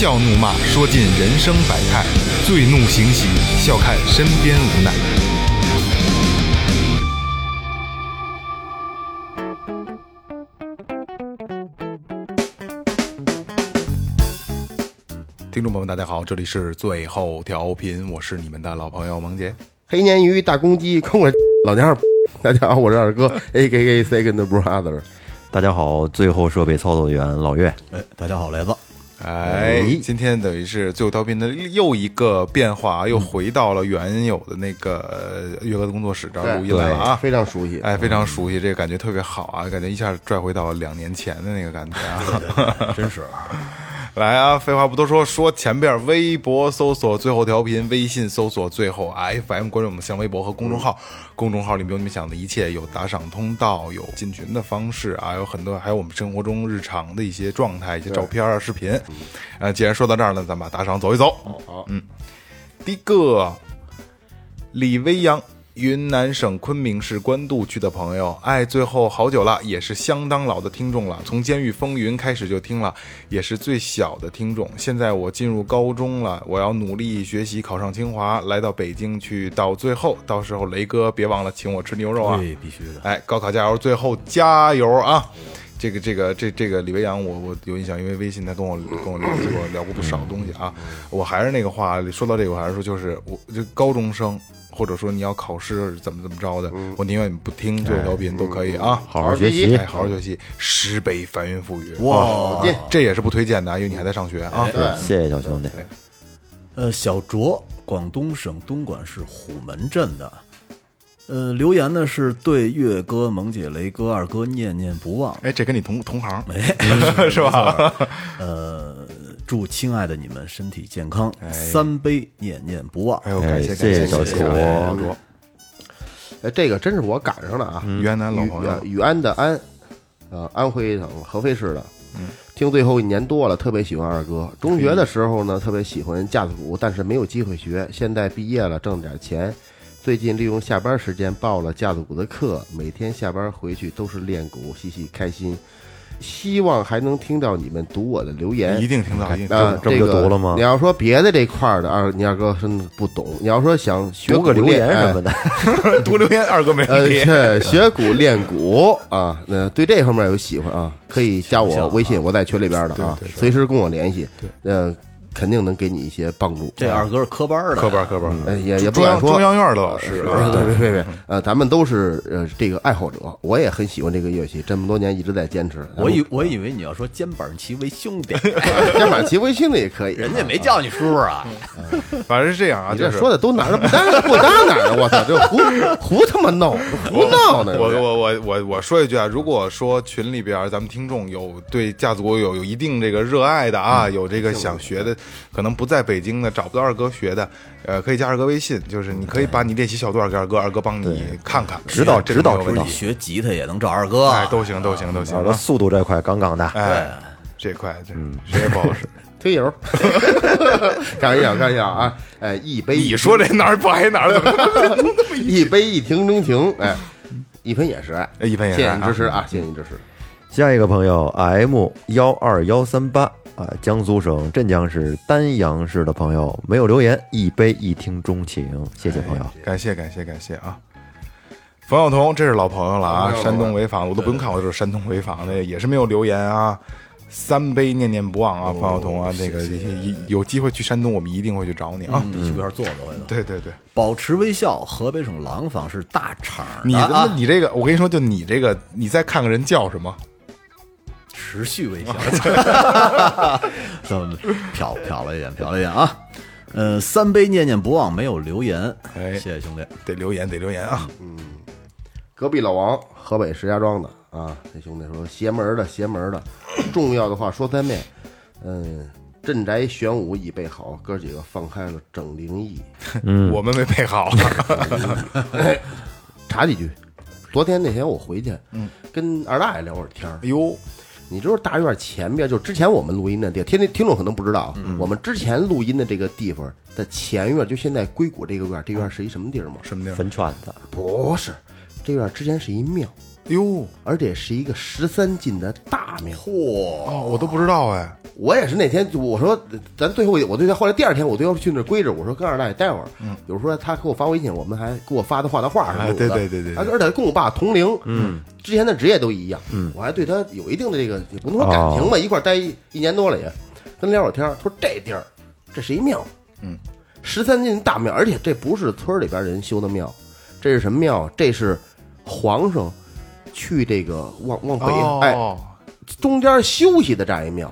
笑怒骂，说尽人生百态；醉怒行喜，笑看身边无奈。听众朋友们，大家好，这里是最后调频，我是你们的老朋友萌姐。黑鲶鱼、大公鸡、空了老娘儿。大家好，我是二哥，A K A Second Brother。大家好，最后设备操作员老岳。哎，大家好，雷子。哎，今天等于是最后调频的又一个变化，又回到了原有的那个岳哥的工作室这儿录音来了啊，非常熟悉，哎，非常熟悉，这个感觉特别好啊，感觉一下拽回到两年前的那个感觉啊，真是。来啊！废话不多说，说前边，微博搜索最后调频，微信搜索最后 FM，关注我们新浪微博和公众号。公众号里面有你们想的一切，有打赏通道，有进群的方式啊，有很多，还有我们生活中日常的一些状态、一些照片啊、视频。呃，既然说到这儿了，咱把打赏走一走。好，嗯，第一个，李威阳。云南省昆明市官渡区的朋友，哎，最后好久了，也是相当老的听众了。从《监狱风云》开始就听了，也是最小的听众。现在我进入高中了，我要努力学习，考上清华，来到北京去。到最后，到时候雷哥别忘了请我吃牛肉啊！对，必须的。哎，高考加油，最后加油啊！这个这个这这个李维阳，我我有印象，因为微信他跟我跟我聊过聊过不少东西啊。我还是那个话，说到这个，我还是说，就是我这高中生。或者说你要考试怎么怎么着的，我宁愿你不听这个调频都可以啊，好好学习，哎好好学习，十倍翻云覆雨。哇，这也是不推荐的，因为你还在上学啊。对，谢谢小兄弟。呃，小卓，广东省东莞市虎门镇的，呃，留言呢是对月哥、萌姐、雷哥、二哥念念不忘。哎，这跟你同同行，哎 是吧？呃。祝亲爱的你们身体健康，三杯念念不忘。哎呦，感谢感谢小卓。哎，这个真是我赶上了啊！云南老朋友，雨安的安，呃，安徽省合肥市的。嗯，听最后一年多了，特别喜欢二哥。中学的时候呢，特别喜欢架子鼓，但是没有机会学。现在毕业了，挣点钱，最近利用下班时间报了架子鼓的课，每天下班回去都是练鼓，嘻嘻开心。希望还能听到你们读我的留言，一定听到啊！这么就读了吗？你要说别的这块的二，你二哥是不懂。你要说想学个留言什么的，读留言二哥没 问题。学鼓练鼓啊，那对这方面有喜欢啊，可以加我微信，我在群里边的啊，随时跟我联系。嗯。肯定能给你一些帮助。这二哥是科班的，科班科班，也也不敢说中央院的老师。别别别别，呃，咱们都是呃这个爱好者，我也很喜欢这个乐器，这么多年一直在坚持。我以我以为你要说肩膀齐为兄弟，肩膀齐为兄弟也可以，人家没叫你叔叔啊。反正是这样啊，这说的都哪儿不搭不搭哪儿，我操，这胡胡他妈闹，胡闹呢。我我我我我说一句啊，如果说群里边咱们听众有对架子鼓有有一定这个热爱的啊，有这个想学的。可能不在北京的，找不到二哥学的，呃，可以加二哥微信，就是你可以把你练习小段给二哥，二哥帮你看看，指导指导指导。学吉他也能找二哥，哎，都行都行都行。二哥速度这块杠杠的，哎，这块这谁也不好使。推油，开玩笑开玩笑啊！哎，一杯你说这哪儿不挨哪儿的？一杯一听钟情，哎，一分也是爱，一分也是谢谢你支持啊，谢谢你支持。下一个朋友 M 幺二幺三八。啊，江苏省镇江市丹阳市的朋友没有留言，一杯一听钟情，谢谢朋友，感谢感谢感谢啊！冯晓彤，这是老朋友了啊，山东潍坊，我都不用看，我就是山东潍坊的，也是没有留言啊。三杯念念不忘啊，冯晓彤啊，那个有机会去山东，我们一定会去找你啊，去那儿坐坐。对对对，保持微笑，河北省廊坊是大厂。你他妈你这个，我跟你说，就你这个，你再看看人叫什么？持续微笑，这么瞟瞟了一眼，瞟了一眼啊。呃，三杯念念不忘没有留言，哎，谢谢兄弟，得留言得留言啊。嗯，隔壁老王，河北石家庄的啊，这兄弟说邪门的邪门的，重要的话说三遍。嗯，镇宅玄武已备好，哥几个放开了整灵异。嗯，我们没备好。查几句。昨天那天我回去，嗯，跟二大爷聊会儿天儿。哟，你知道大院前边就之前我们录音的地，听听听众可能不知道，嗯我们之前录音的这个地方的前院，就现在硅谷这个院，这院是一什么地儿吗？什么地儿？坟圈子，不是，这院之前是一庙，哟，而且是一个十三进的大庙。哦，我都不知道哎。我也是那天我说，咱最后我对他后来第二天我都要去那儿归着，我说跟二大爷待会儿。嗯，有时候他给我发微信，我们还给我发的画的画什么的。哎对对对对对而且跟我爸同龄，嗯，之前的职业都一样。嗯，我还对他有一定的这个也不能说感情吧，一块待一一年多了也，跟聊会儿天儿。他说这地儿这是一庙，嗯，十三进大庙，而且这不是村里边人修的庙，这是什么庙？这是皇上去这个往往北、哎哦，中间休息的这样一庙。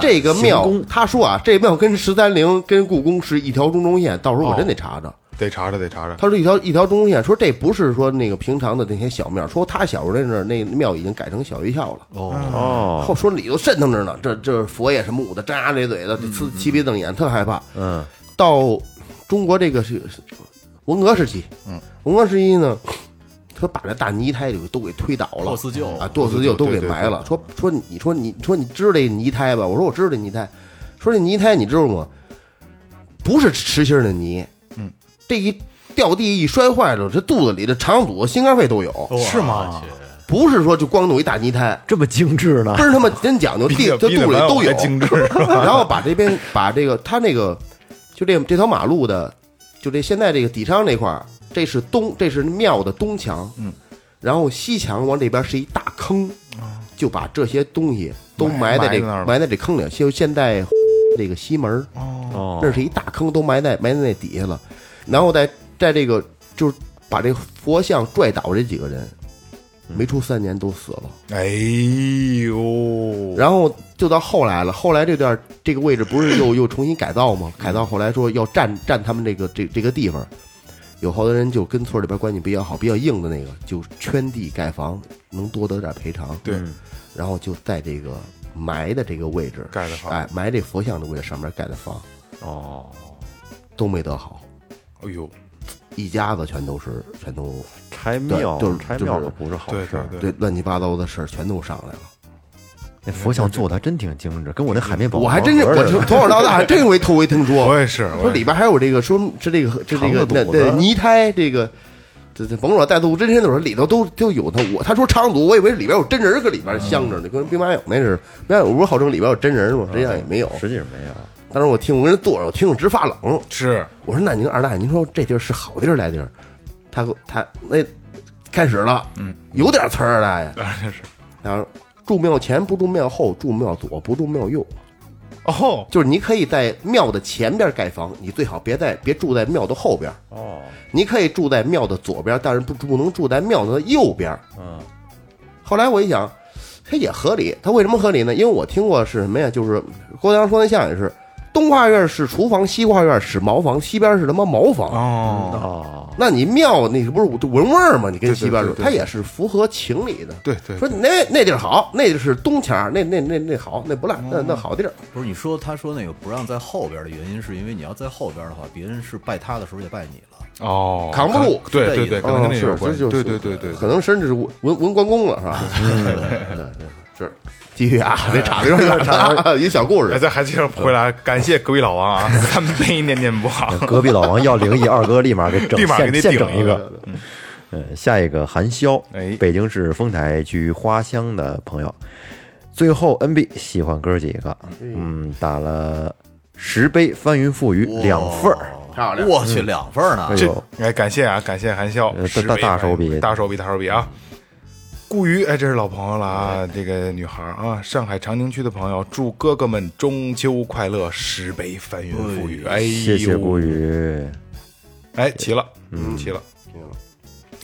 这个庙，他说啊，这庙跟十三陵、跟故宫是一条中轴线，到时候我真得查查。得查查，得查查。他说一条一条中轴线，说这不是说那个平常的那些小庙，说他小时候那儿那庙已经改成小学校了。哦，哦，后说里头渗腾着呢，这这佛爷什么舞的，张牙咧嘴的，呲七鼻瞪眼，特害怕。嗯，到中国这个是是文革时期，嗯，文革时期呢，他把那大泥胎就都给推倒了，剁四旧啊，剁四旧都给对对埋了。说说你说你说你知道这泥胎吧？我说我知道这泥胎。说这泥胎你知道吗？不是实心儿的泥，嗯，这一掉地一摔坏了，这肚子里的肠阻、心肝肺都有，是吗？不是说就光弄一大泥胎。这么精致呢倍？儿他妈真讲究，地比这肚子里都有，精致。然后把这边把这个他那个就这这条马路的，就这现在这个底商这块儿，这是东这是庙的东墙，嗯，然后西墙往这边是一大坑，就把这些东西都埋在这埋在这坑里，就现在 这个西门儿哦，那是一大坑，都埋在埋在那底下了，然后在在这个就是把这佛像拽倒这几个人，没出三年都死了。哎呦，然后就到后来了，后来这段这个位置不是又又重新改造吗？改造后来说要占占他们这个这这个地方，有好多人就跟村里边关系比较好、比较硬的那个，就圈地盖房，能多得点赔偿。对，然后就在这个埋的这个位置盖的房哎，埋这佛像的位置上面盖的房哦，都没得好，哎呦，一家子全都是全都拆庙就是拆庙可不是好对。对对，这乱七八糟的事儿全都上来了。那佛像做的还真挺精致，跟我那海绵宝宝我还真是，我从从小到大还真没头回听说。我也是，说里边还有这个，说是这个这这个那对泥胎这个。这这甭说带肚真身的时候，里头都都有他。我他说长足，我以为里边有真人搁里边镶着呢，跟兵马俑那是。兵马俑不是号称里边有真人吗？实际上也没有。实际上没有。当时我听我跟人坐着，我听着直发冷。是我说：“那您二大爷，您说这地儿是好地儿来地儿？”他给他那开始了，嗯，有点词儿，二大爷。然后住庙前不住庙后，住庙左不住庙右。哦，就是你可以在庙的前边盖房，你最好别在别住在庙的后边。哦，你可以住在庙的左边，但是不不能住在庙的右边。嗯，后来我一想，它也合理。它为什么合理呢？因为我听过是什么呀？就是郭德纲说那相声也是，东跨院是厨房，西跨院是茅房，西边是他妈茅房。哦，哦，那你庙那不是闻味儿吗？你跟对对西边说，对对它也是符合情理的。对对，说那那地儿好，那地是东墙，那那那那好，那不赖，那那好地儿。不是你说他说那个不让在后边的原因，是因为你要在后边的话，别人是拜他的时候也拜你了。哦，扛不住对对对，可能跟嗯，是那有关系。对对对对，可能甚至是文文文关公了，是吧？是，继续啊，这岔的有点远了，一小故哎，事。咱还接着回来，感谢隔壁老王啊，咱们没念念不好，隔壁老王要灵异，二哥立马给整 立马给现你现整一个。嗯，下一个韩潇，哎北京市丰台区花乡的朋友，最后 NB 喜欢哥几个，嗯，打了十杯翻云覆雨两份儿，漂亮我去，两份儿呢哎。这呦，哎，感谢啊，感谢韩潇呃，大大手笔大手笔，大手笔啊！顾瑜，哎，这是老朋友了啊，这个女孩啊，上海长宁区的朋友，祝哥哥们中秋快乐，十杯翻云覆雨，哎呦，谢谢顾宇，哎，齐了，嗯，齐了。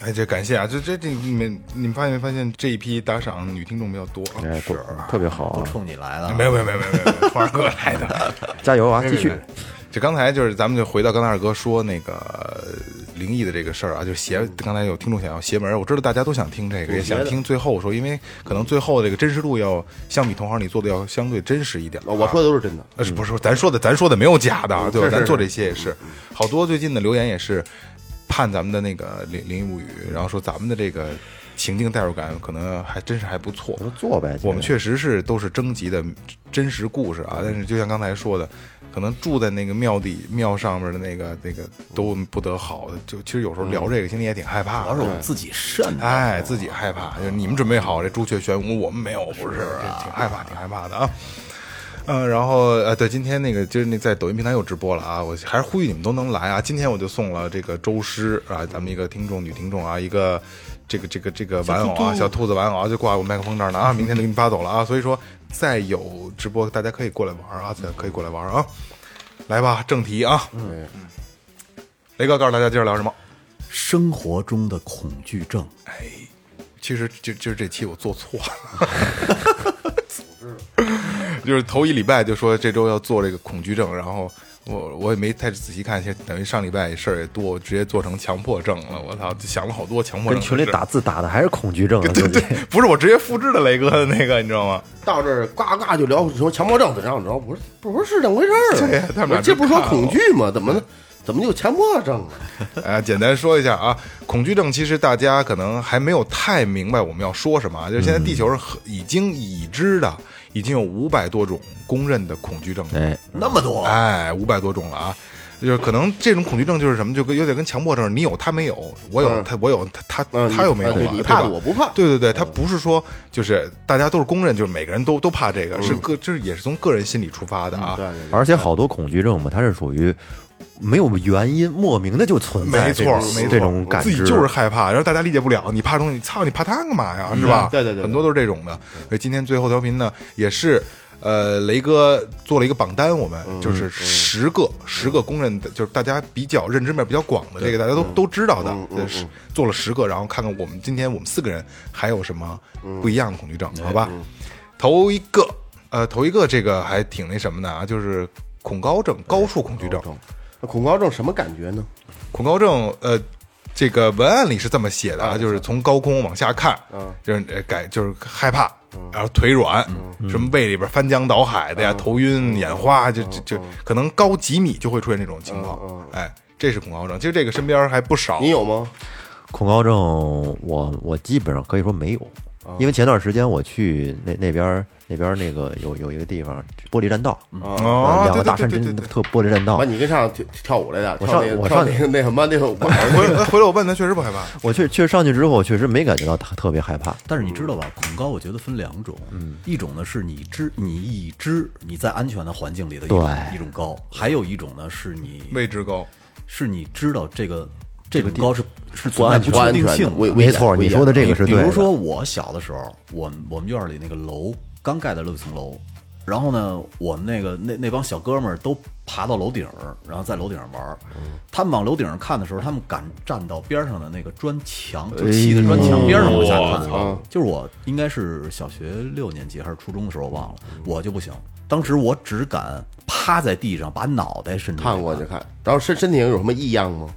哎，这感谢啊！这这这，你们你们发现没发现这一批打赏女听众比较多？哎，是特别好啊，都冲你来了，没有没有没有没有没有，黄二哥来的。加油啊，继续。这刚才就是咱们就回到刚才二哥说那个呃灵异的这个事儿啊，就是邪。刚才有听众想要邪门，我知道大家都想听这个，也想听最后说，因为可能最后这个真实度要相比同行里做的要相对真实一点。我说的都是真的。呃是不是咱说的，咱说的没有假的啊，对吧？是是咱做这些也是，好多最近的留言也是盼咱们的那个灵灵异物语，然后说咱们的这个情境代入感可能还真是还不错做呗，我们确实是都是征集的真实故事啊，但是就像刚才说的，可能住在那个庙底庙上面的那个那个都不得好的，就其实有时候聊这个心里也挺害怕的。主要是我们自己慎。哎，自己害怕，就是你们准备好这朱雀玄武，我们没有，不是，挺害怕，挺害怕的啊。嗯，然后呃，对，今天那个就是那在抖音平台又直播了啊，我还是呼吁你们都能来啊。今天我就送了这个周师啊，咱们一个听众女听众啊，一个这个这个这个玩偶啊，小兔子玩偶啊，就挂我麦克风这儿呢啊，明天就给你发走了啊。所以说，再有直播，大家可以过来玩啊，可以过来玩啊。来吧，正题啊，嗯雷哥告诉大家今儿聊什么？生活中的恐惧症，哎其实就就是这期我做错了，组 织就是头一礼拜就说这周要做这个恐惧症，然后我我也没太仔细看，现在等于上礼拜事儿也多，我直接做成强迫症了。我操，想了好多强迫症。跟群里打字打的还是恐惧症啊，对 对，不是我直接复制的雷哥的那个，你知道吗？到这儿呱呱就聊什么强迫症怎样怎样，不是不是是这么回事儿 对啊。他们俩我这不是说恐惧吗？怎么怎么就强迫症啊？哎，简单说一下啊，恐惧症其实大家可能还没有太明白我们要说什么啊，就是现在地球上已经已知的已经有五百多种公认的恐惧症了。哎，那么多，哎，五百多种了啊！就是可能这种恐惧症就是什么，就跟有点跟强迫症，你有他没有，我有嗯他我有他他嗯他又没有啊，你怕我不怕。对对对，他不是说就是大家都是公认，就是每个人都都怕这个，是个就是也是从个人心理出发的啊。对对对，而且好多恐惧症嘛，它是属于没有原因，莫名的就存在没错没错，这种感觉，自己就是害怕，然后大家理解不了，你怕东西，操，你怕它干嘛呀？是吧？对对对对很多都是这种的。所以今天最后调频呢，也是呃，雷哥做了一个榜单，我们就是十个十个公认的，就是大家比较认知面比较广的，这个大家都都知道的，这是做了十个，然后看看我们今天我们四个人还有什么不一样的恐惧症，好吧？头一个，呃，头一个这个还挺那什么的啊，就是恐高症、高处恐惧症。那恐高症什么感觉呢？恐高症，呃，这个文案里是这么写的啊，就是从高空往下看，就是呃改就是害怕，然后腿软，什么胃里边翻江倒海的呀，头晕眼花，就就就可能高几米就会出现这种情况，哎，这是恐高症。其实这个身边还不少，你有吗？恐高症我我基本上可以说没有，因为前段时间我去那那边儿那边那个有有一个地方玻璃栈道，哦，两个大山真。特玻璃栈道完，，你跟上跳跳舞来的，我上我上那个那什么那个舞 儿回回来我问他，确实不害怕。我确确实上去之后，我确实没感觉到特特别害怕。但是你知道吧，恐高我觉得分两种，一种呢是你知你已知你在安全的环境里的一种一种高，还有一种呢是你未知高，是你知道这个这种高是是不安存在不安定性。危危险没错，你说的这个是对的。比如说我小的时候，我我们院里那个楼刚盖的六层楼，然后呢，我们那个那那帮小哥们儿都爬到楼顶儿，然后在楼顶上玩儿。他们往楼顶上看的时候，他们敢站到边上的那个砖墙，就砌的砖墙边上往下看。就是我应该是小学六年级还是初中的时候，我忘了，我就不行。当时我只敢趴在地上，把脑袋伸出去看过去看，然后身身体上有什么异样吗？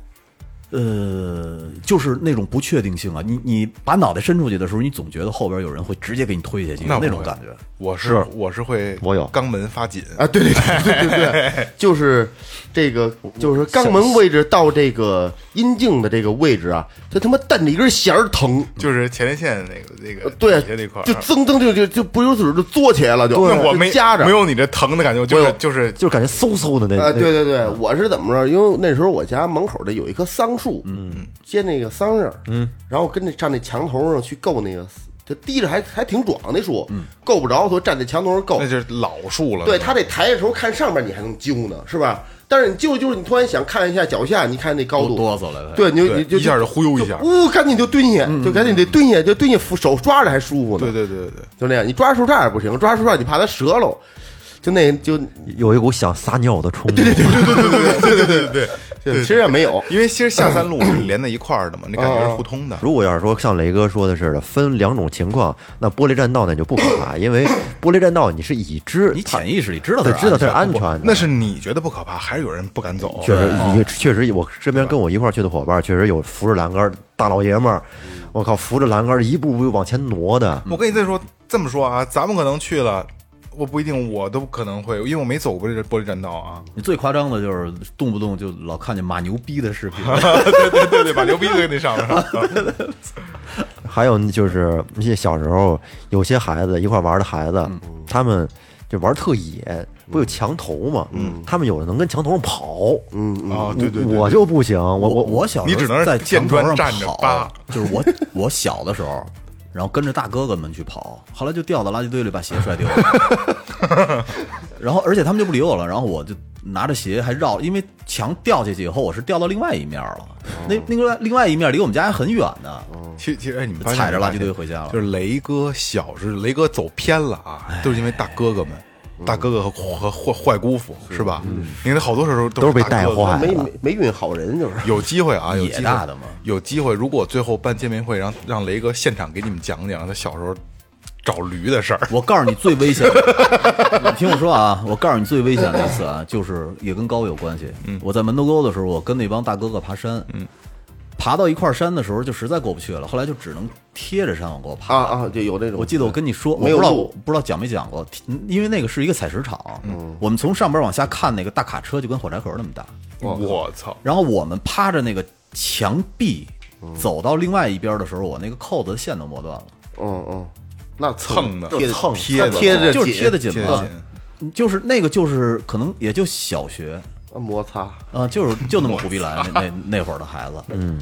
呃，就是那种不确定性啊！你你把脑袋伸出去的时候，你总觉得后边有人会直接给你推下去，那那种感觉。我是我是会，我有肛门发紧，啊，对对对对对对，就是这个，就是肛门位置到这个阴茎的这个位置啊，它他妈蹬着一根弦儿疼，就是前列腺那个那个对底下那块儿，就噌噌就就就不由自主就嘬起来了，就我没夹着没。有你这疼的感觉，就是就是就感觉嗖嗖的那啊，对对对，我是怎么着？因为那时候我家门口的有一棵桑树，嗯，接那个桑葚，嗯，然后跟那上那墙头上去够那个，它低着还还挺壮那树，够不着，所以站在墙头上够那。就是老树了。对他得抬着头看上面，你还能揪呢，是吧？但是你就就是，你突然想看一下脚下，你看那高度，哆嗦了，对，你就你就一下就忽悠一下。呜，赶紧就蹲下，就赶紧得蹲下，就蹲下，扶手抓着还舒服呢。对对对对。对，就那样，你抓树杈也不行，抓树杈你怕它折喽，就那就有一股想撒尿的冲动。对对对对对对对对对，其实也没有，因为其实下三路是连在一块儿的嘛，那感觉是互通的。如果要是说像雷哥说的似的，分两种情况，那玻璃栈道那就不可怕，因为玻璃栈道你是已知，你潜意识里知道它他知道它是安全全的。那是你觉得不可怕，还是有人不敢走？确实，也确实，我身边跟我一块儿去的伙伴，确实有扶着栏杆大老爷们儿，我靠，扶着栏杆一步步往前挪的。我跟你再说这么说啊，咱们可能去了，我不一定，我都可能会，因为我没走过这玻璃栈道啊。你最夸张的就是动不动就老看见马牛逼的视频，对对对对，把牛逼都给你上面。还有就是那些小时候有些孩子一块玩的孩子，他们就玩特野，不有墙头嘛？嗯，他们有的能跟墙头上跑，嗯嗯，啊，对对对，我就不行，我我我我小时候你只能在见墙头上砖站着就是我我小的时候，然后跟着大哥哥们去跑，后来就掉到垃圾堆里，把鞋摔丢了。然后而且他们就不理我了，然后我就拿着鞋还绕，因为墙掉下去以后，我是掉到另外一面了。那那个另外一面离我们家还很远呢，其其实哎，你们踩着垃圾堆回家了就是雷哥小时雷哥走偏了啊，都是因为大哥哥们。大哥哥和和坏坏姑父是吧？因为，好多时候都是被带坏没没没运好人就是。有机会啊，有野机会大的嘛有机会。如果最后办见面会，让让雷哥现场给你们讲讲他小时候找驴的事儿。我告诉你最危险的，你听我说啊，我告诉你最危险的一次啊，就是也跟高有关系。我在门头沟的时候，我跟那帮大哥哥爬山，爬到一块山的时候就实在过不去了，后来就只能贴着山往过爬。啊啊，就有这种。我记得我跟你说，我没有不知道路不知道讲没讲过，因为那个是一个采石场，我们从上边往下看，那个大卡车就跟火柴盒那么大，我操！然后我们趴着那个墙壁走到另外一边的时候，我那个扣子的线都磨断了。嗯嗯，那蹭的贴蹭贴的贴着就是贴的紧嘛贴得紧，就是那个，就是可能也就小学摩擦。啊，就是就那么虎逼来那那那会儿的孩子，嗯，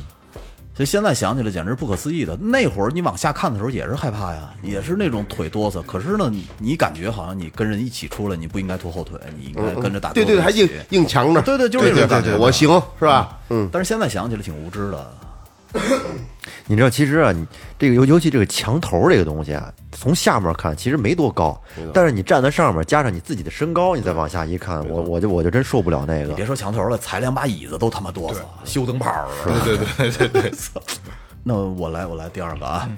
所以现在想起来简直不可思议的。那会儿你往下看的时候也是害怕呀，也是那种腿哆嗦。可是呢，你你感觉好像你跟人一起出来，你不应该拖后腿，你应该跟着大哥对对对，还硬硬强着。对对，就是这种感觉。我行是吧？嗯，但是现在想起来挺无知的。你知道，其实啊，你这个尤尤其这个墙头这个东西啊，从下面看其实没多高，但是你站在上面，加上你自己的身高，你再往下一看，我我就我就真受不了那个。别说墙头了，踩两把椅子都他妈哆嗦，修灯泡儿似的。对对对对对，那我来，我来第二个啊。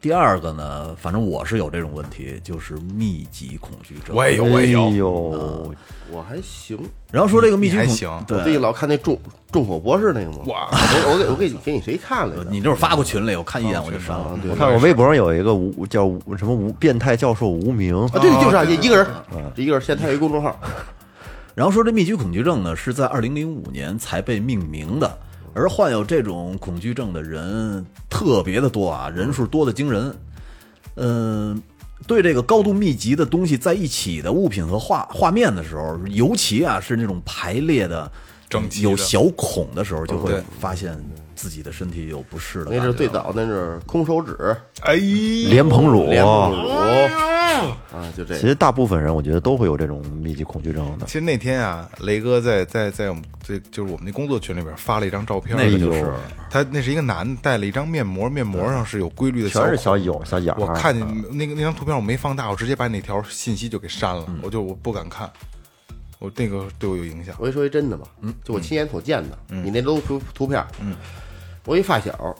第二个呢，反正我是有这种问题，就是密集恐惧症。我也有，我也哎有。呦，我还行。然后说这个密集恐你还行我最对近，老看那重重口博士那个嘛。哇我我给我给你给你谁看来着？你就是发过群里，我看一眼我就删了我看我微博上有一个无叫无什么无变态教授无名，啊，对，就是啊，一个人，一个人。现在他有一公众号，然后说这密集恐惧症呢，是在二零零五年才被命名的，而患有这种恐惧症的人特别的多啊，人数多的惊人。嗯、对这个高度密集的东西在一起的物品和画画面的时候，尤其啊是那种排列的整齐的有小孔的时候，就会发现自己的身体有不适的。那是最早那是空手指、哎，莲蓬乳，莲蓬乳啊，就这个。其实大部分人我觉得都会有这种密集恐惧症的其。实那天啊，雷哥在在在我们这就是我们那工作群里边发了一张照片，那个就是他那是一个男的戴了一张面膜，面膜上是有规律的全是小孔眼小眼儿我看见那个那张图片我没放大，我直接把那条信息就给删了，我就我不敢看，我那个对我有影响。我跟你说一真的吧，嗯就我亲眼所见的，你那都图图片，我一发小，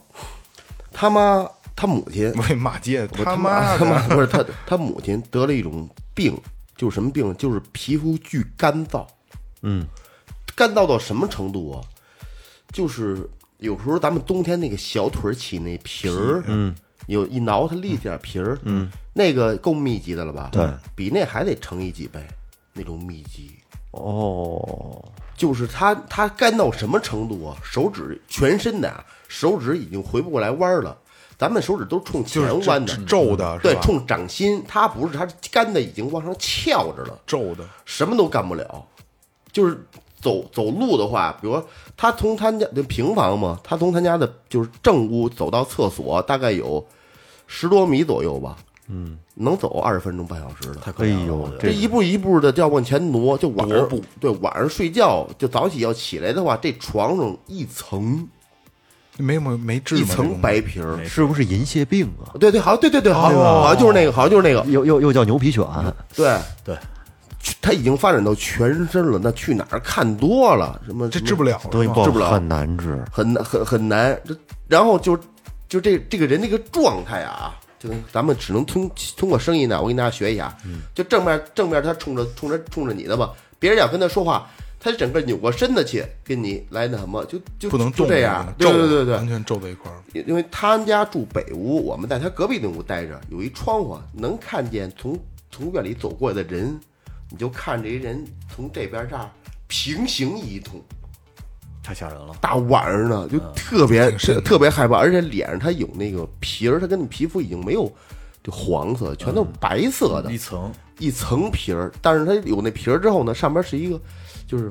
他妈他母亲，我给骂街，我他妈妈他妈，不是他他母亲得了一种病，就是什么病？就是皮肤巨干燥，嗯，干燥到什么程度啊？就是有时候咱们冬天那个小腿起那皮儿，嗯，有一挠它立点皮儿，嗯，那个够密集的了吧？对，比那还得乘以几倍，那种密集。哦，就是他他干到什么程度啊？手指全身的啊，手指已经回不过来弯儿了。咱们手指都是冲前弯的，皱的，对，冲掌心。他不是，他是干的已经往上翘着了，皱的，什么都干不了。就是走走路的话，比如说他从他家的平房嘛，他从他家的就是正屋走到厕所，大概有十多米左右吧。嗯，能走二十分钟半小时的。太可以了。这一步一步的要往前挪，就晚上对晚上睡觉，就早起要起来的话，这床上一层没没没治吗？一层白皮儿，是不是银屑病啊？对对，好像对对对，好像好像就是那个，好像就是那个，又又又叫牛皮癣，对对，他已经发展到全身了，那去哪儿看多了，什么这治不了，东西不是吧治不了很难治。很难很很难。这然后就就这这个人那个状态啊，就跟咱们只能通通过声音呢，我跟大家学一下。就正面正面他冲着冲着冲着你的嘛，别人要跟他说话，他整个扭过身子去跟你来那什么，就就不能动就这样。对皱对对对完，全皱在一块儿。因为他们家住北屋，我们在他隔壁那屋待着，有一窗户能看见从从院里走过来的人，你就看这人从这边这儿平行移动，太吓人了。大晚上的就特别特别害怕，而且脸上它有那个皮儿，它跟你皮肤已经没有就黄色，全都是白色的一层一层皮儿，但是它有那皮儿之后呢，上边是一个就是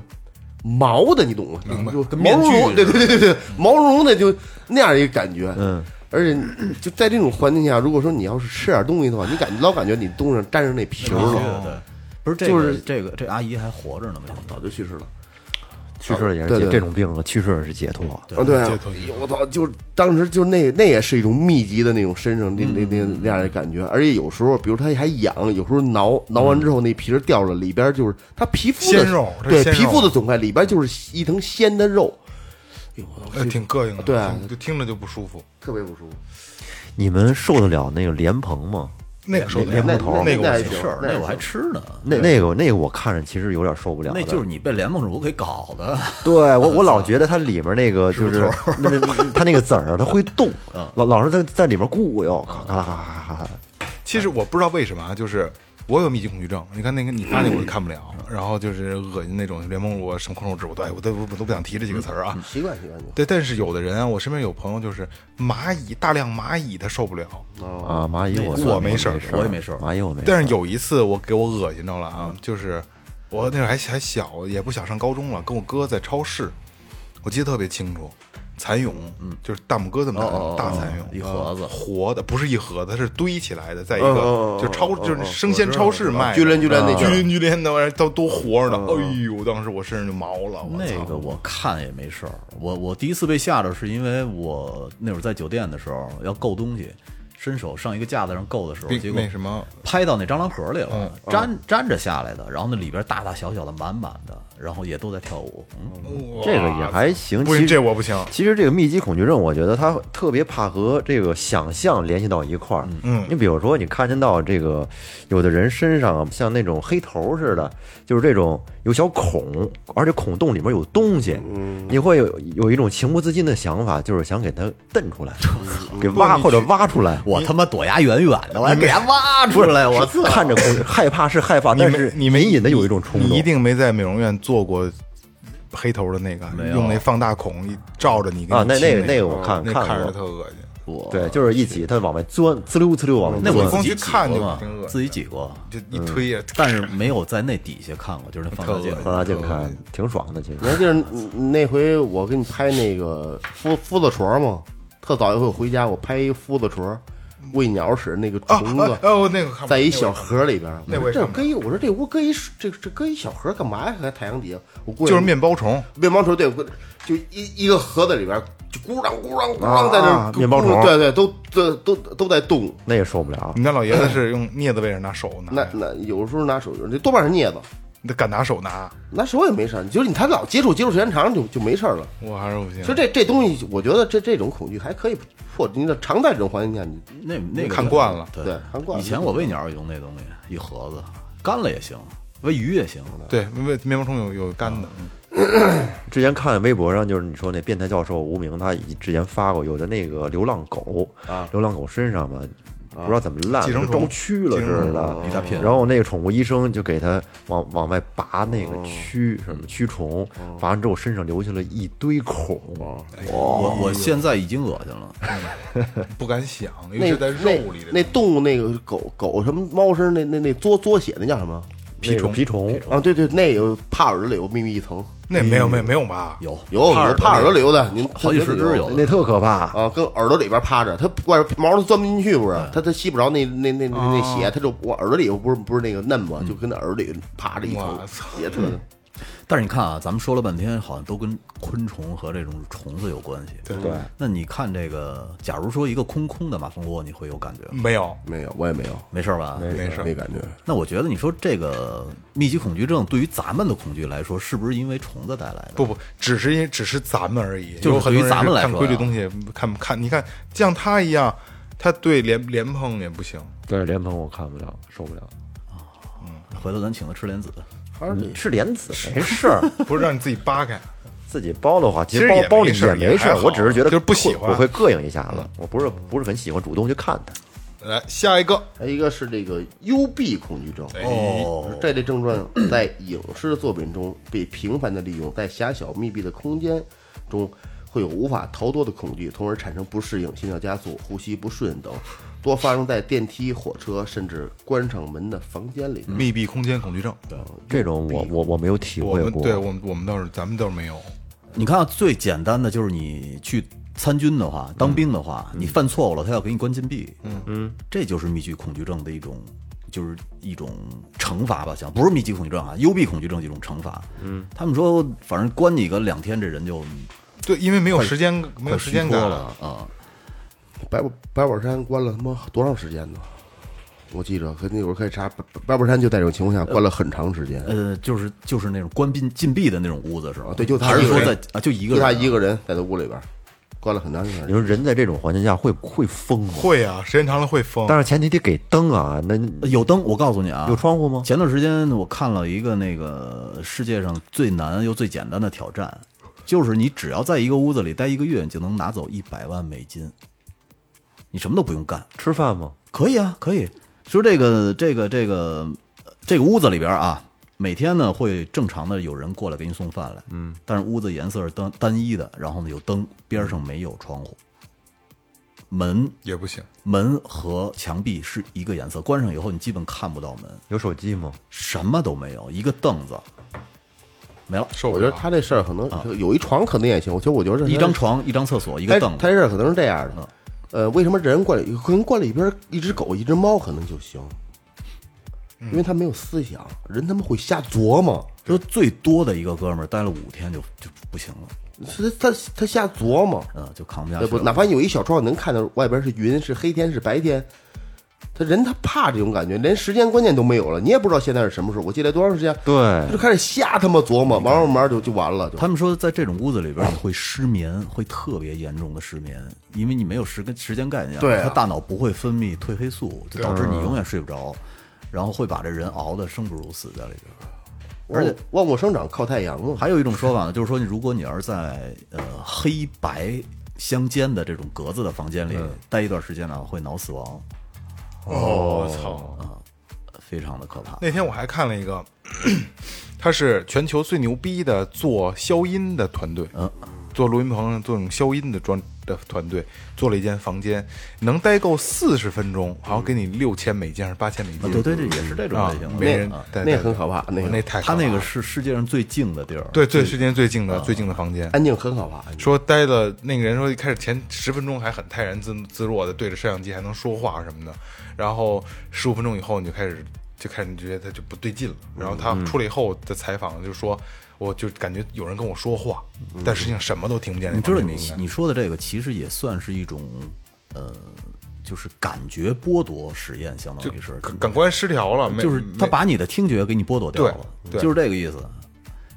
毛的，你懂吗？就毛茸茸，对对对对对，毛茸茸的就那样一个感觉。嗯，而且就在这种环境下，如果说你要是吃点东西的话，你感老感觉你东上沾上那皮儿对了，对，不是这就是个这个这阿姨还活着呢没有？早就去世了。去世也是对对这种病了去世是解脱。啊，对我操！就当时就那那也是一种密集的那种身上那那那那样的感觉，而且有时候，比如他还痒，有时候挠挠完之后那皮儿掉了，里边就是他皮肤的鲜肉对肉皮肤的肿块里边就是一层鲜的肉，哎挺膈应的，对啊就听着就不舒服。特别不舒服。你们受得了那个莲蓬吗？那个受得了那头那个我行那我还吃呢。那那个那个我看着其实有点受不了。那就是你被联盟主给搞的，对我我老觉得它里面那个 就是它那个籽儿它会动，老老是在在里面咕悠，咔咔咔咔咔。其实我不知道为什么啊，就是我有密集恐惧症。你看那个 你发那我就看不了，然后就是恶心那种联盟我什么控制我都我都我都不想提这几个词儿啊。习惯习惯对，但是有的人啊，我身边有朋友就是蚂蚁大量蚂蚁他受不了，啊，蚂蚁我我没事儿我也没事儿蚂蚁我没事儿。但是有一次我给我恶心着了啊，就是我那会儿还还小，也不想上高中了，跟我哥在超市，我记得特别清楚。蚕蛹，嗯，就是大拇哥这么大大蚕蛹，一盒子。活的，不是一盒子，它是堆起来的，在一个就超就是生鲜超市卖的，聚连巨连那聚劲儿。连巨连的玩意儿都都活着呢。哎呦，当时我身上就毛了，我那个我看也没事儿。我我第一次被吓着，是因为我那会儿在酒店的时候要够东西，伸手上一个架子上够的时候，结果那什么，拍到那蟑螂盒里了，嗯。粘粘着下来的，然后那里边大大小小的满满的，然后也都在跳舞。嗯，这个也还行。不行，其实这我不行。其实这个密集恐惧症，我觉得他特别怕和这个想象联系到一块儿。嗯你比如说，你看见到这个有的人身上像那种黑头似的，就是这种有小孔，而且孔洞里面有东西，你会有有一种情不自禁的想法，就是想给它蹬出来，给挖或者挖出来。我他妈躲牙远远的，我还给它挖出来，我！看着恐害怕是害怕，但是你没隐隐的有一种冲动。你一定没在美容院做过黑头的那个，用那放大孔一照着你给啊那那个那那个我看那看着特恶心。对，就是一挤，它往外钻，滋溜滋溜往外钻。那我自己光去看挤过自己挤过，就一推呀，但是没有在那底下看过，就是那放大镜。放大镜看挺爽的，其实你。还记得嗯那回我给你拍那个夫夫子锄吗？特早一回我回家，我拍一夫子锄，喂鸟使那个啊虫子啊，哦，那个在一小盒里边。这搁一，我说这屋搁一这这搁一小盒干嘛呀？还太阳底下，我过去就是面包虫，面包虫，对，就一一个盒子里边就咕啷咕啷咕啷在那面包虫对对，都都都都在动。那也受不了。你家老爷子是用镊子喂着拿手拿那，那有时候拿手，这多半是镊子，你得敢拿手拿，拿手也没事儿。就是你他老接触接触时间长就就没事儿了。我还是不行其实。这这东西，我觉得这这种恐惧还可以破。你的常在这种环境下，你那那个看惯了对对看惯了以前我喂鸟也用那东西，一盒子，干了也行，喂鱼也行。对，喂面包虫有有干的，之前看微博上，就是你说那变态教授无名，他之前发过有的那个流浪狗啊流浪狗身上嘛，不知道怎么烂，寄生虫跟招蛆了似的然后那个宠物医生就给它往往外拔那个蛆，什么蛆虫，拔完之后身上留下了一堆孔。我我现在已经恶心了，不敢想，那是在肉里的那动物那个狗狗什么猫身那那那嘬嘬血那叫什么那个蜱虫，啊？对对，那有帕耳朵里有秘密一层，那没有没有没有吧？有有帕耳耳朵里有的，您好几十只有那特可怕。啊，跟耳朵里边趴着，它外边毛都钻不进去，不是？它它吸不着那那那那血，它就我耳朵里不是不是那个嫩嘛，就跟那耳朵里趴着一层我操血特的。但是你看啊，咱们说了半天，好像都跟昆虫和这种虫子有关系。对对，那你看这个，假如说一个空空的马蜂窝，你会有感觉吗？没有，没有，我也没有，没事儿吧？没事没感觉。那我觉得你说这个密集恐惧症对于咱们的恐惧来说，是不是因为虫子带来的？不不，只是因只是咱们而已。就是对于咱们来看说看规律东西，看看，你看像他一样，他对莲莲蓬也不行。对莲蓬我看不了，受不了。啊，嗯回头咱请他吃莲子。你是莲子没事儿，不是让你自己扒开，自己包的话，其其实包包里也没事儿我只是觉得就是不喜欢我会膈应一下子。我不是不是很喜欢主动去看它。来下一个，还有一个是这个幽闭恐惧症。哦，这类症状在影视作品中被频繁的利用，在狭小密闭的空间中会有无法逃脱的恐惧，从而产生不适应、心跳加速、呼吸不顺等，多发生在电梯、火车甚至关上门的房间里。密闭空间恐惧症，对这种我我我没有体我会过。们对我们我们倒是咱们倒是没有。你看啊，最简单的就是你去参军的话，当兵的话，你犯错误了，他要给你关禁闭。嗯嗯，这就是密集恐惧症的一种，就是一种惩罚吧，讲不是密集恐惧症啊，幽闭恐惧症这种惩罚。嗯，他们说，反正关你个两天，这人就对，因为没有时间，没有时间感了。啊。白宝白宝山关了他妈多长时间呢？我记着，可那会儿可以查，白白宝山就在这种情况下关了很长时间，呃，就是就是那种关闭禁闭的那种屋子是吧？对就他还是说一个人在啊，就一个就人啊，他一个人在那屋里边关了很长时间你。说人在这种环境下会会疯吗？会啊，时间长了会疯。但是前提得给灯啊，那有灯，我告诉你啊，有窗户吗？前段时间我看了一个那个世界上最难又最简单的挑战，就是你只要在一个屋子里待一个月，你就能拿走一百万美金，你什么都不用干，吃饭吗？可以啊，可以。说这个这个这个这个屋子里边啊，每天呢会正常的有人过来给你送饭来，嗯，但是屋子颜色是单单一的，然后呢有灯，边上没有窗户，门也不行，门和墙壁是一个颜色，关上以后你基本看不到门，有手机吗？什么都没有，一个凳子没了，受不了。我觉得他这事儿可能有一床可能也行，我觉得我觉得一张床、一张厕所、一个凳子。他这事儿可能是这样的，呃，为什么人关里可能关里边一只狗一只猫可能就行，因为他没有思想，人他妈会瞎琢磨，说最多的一个哥们儿待了五天就就不行了，他他他瞎琢磨，嗯，就扛不下去不？去。哪怕有一小窗能看到外边是云，是黑天是白天，他人他怕这种感觉，连时间观念都没有了，你也不知道现在是什么时候，我记得多长时间，对。他就开始瞎他妈琢磨，慢慢慢慢就就完了，就。他们说，在这种屋子里边，你会失眠，会特别严重的失眠，因为你没有时跟时间概念，对啊。他大脑不会分泌褪黑素，就导致你永远睡不着，然后会把这人熬得生不如死在里边。而且万物生长靠太阳嘛，还有一种说法呢，就是说，如果你要是在呃黑白相间的这种格子的房间里待一段时间呢，会脑死亡，哦，我操！非常的可怕。那天我还看了一个，他是全球最牛逼的做消音的团队，嗯，做录音棚做那种消音的专的团队，做了一间房间，能待够四十分钟，好像给你六千美金还是八千美金？啊，对对对，也是这种啊类型，的。没人啊，对对那很可怕，那个那太他那个是世界上最静的地儿，对最世界最静的最静的房间。安静很可怕，说待的那个人说一开始前十分钟还很泰然自自若的对着摄像机还能说话什么的，然后十五分钟以后你就开始就开始觉得他就不对劲了。然后他出来以后的采访就说，我就感觉有人跟我说话，但实际上什么都听不见。你知道你你说的这个其实也算是一种呃，就是感觉剥夺实验，相当于是感感官失调了，就是他把你的听觉给你剥夺掉了，就是这个意思。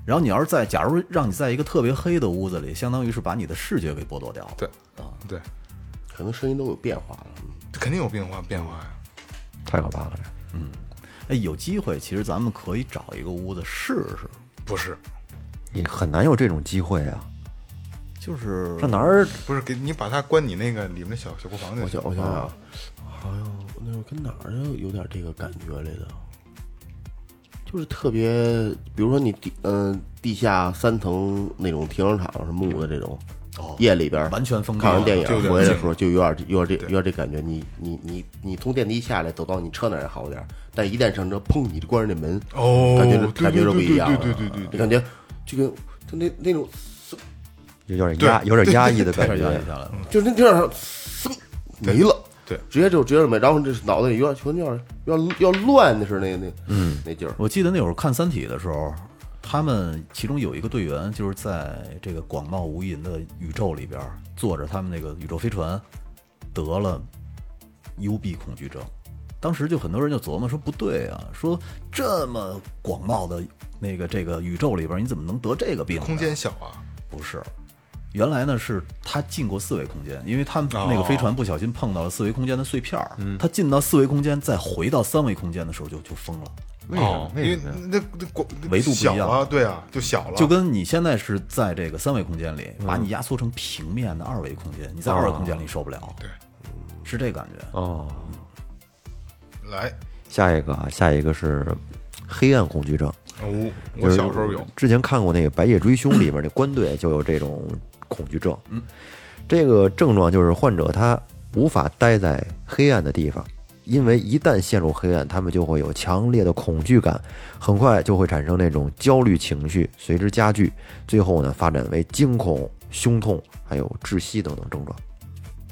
然后你要是在，假如让你在一个特别黑的屋子里，相当于是把你的视觉给剥夺掉了。对啊对，可能声音都有变化了。肯定有变化变化呀。太可怕了，这哎，有机会其实咱们可以找一个屋子试试，不是。你很难有这种机会啊！就是上哪儿？不是给你把它关你那个里面的小小库房就行我想，我想。想，好像那会儿跟哪儿有有点这个感觉来的，就是特别，比如说你地嗯、地下三层那种停车场是木的这种，哦夜里边完全封闭。看完电影回来的时候就有点有点这有点这感觉，你你你你从电梯下来走到你车那儿还好点儿，但一旦上车，砰，你就关上那门，哦感觉就感觉就不一样了，对对对对对。你感觉就跟就那那种有点压，有点压抑的感觉。就那地儿嗖没了。对。直接就直接没，然后这脑子里有点有点要要乱的是那那嗯。那劲儿，我记得那会儿看《三体》的时候，他们其中有一个队员就是在这个广袤无垠的宇宙里边坐着他们那个宇宙飞船，得了幽闭恐惧症。当时就很多人就琢磨说不对啊，说这么广袤的那个这个宇宙里边，你怎么能得这个病？空间小啊，不是，原来呢是他进过四维空间，因为他们那个飞船不小心碰到了四维空间的碎片儿，他进到四维空间再回到三维空间的时候就就疯了。为什么哦？因为？那那广维度不一小样啊，对啊，就小了，就跟你现在是在这个三维空间里，把你压缩成平面的二维空间，你在二维空间里受不了，对，是这感觉。哦，来下一个啊，下一个是黑暗恐惧症。哦，我小时候有，之前看过那个《白夜追凶》里边那官队就有这种恐惧症。嗯，这个症状就是患者他无法待在黑暗的地方，因为一旦陷入黑暗，他们就会有强烈的恐惧感，很快就会产生那种焦虑情绪，随之加剧，最后呢发展为惊恐、胸痛，还有窒息等等症状。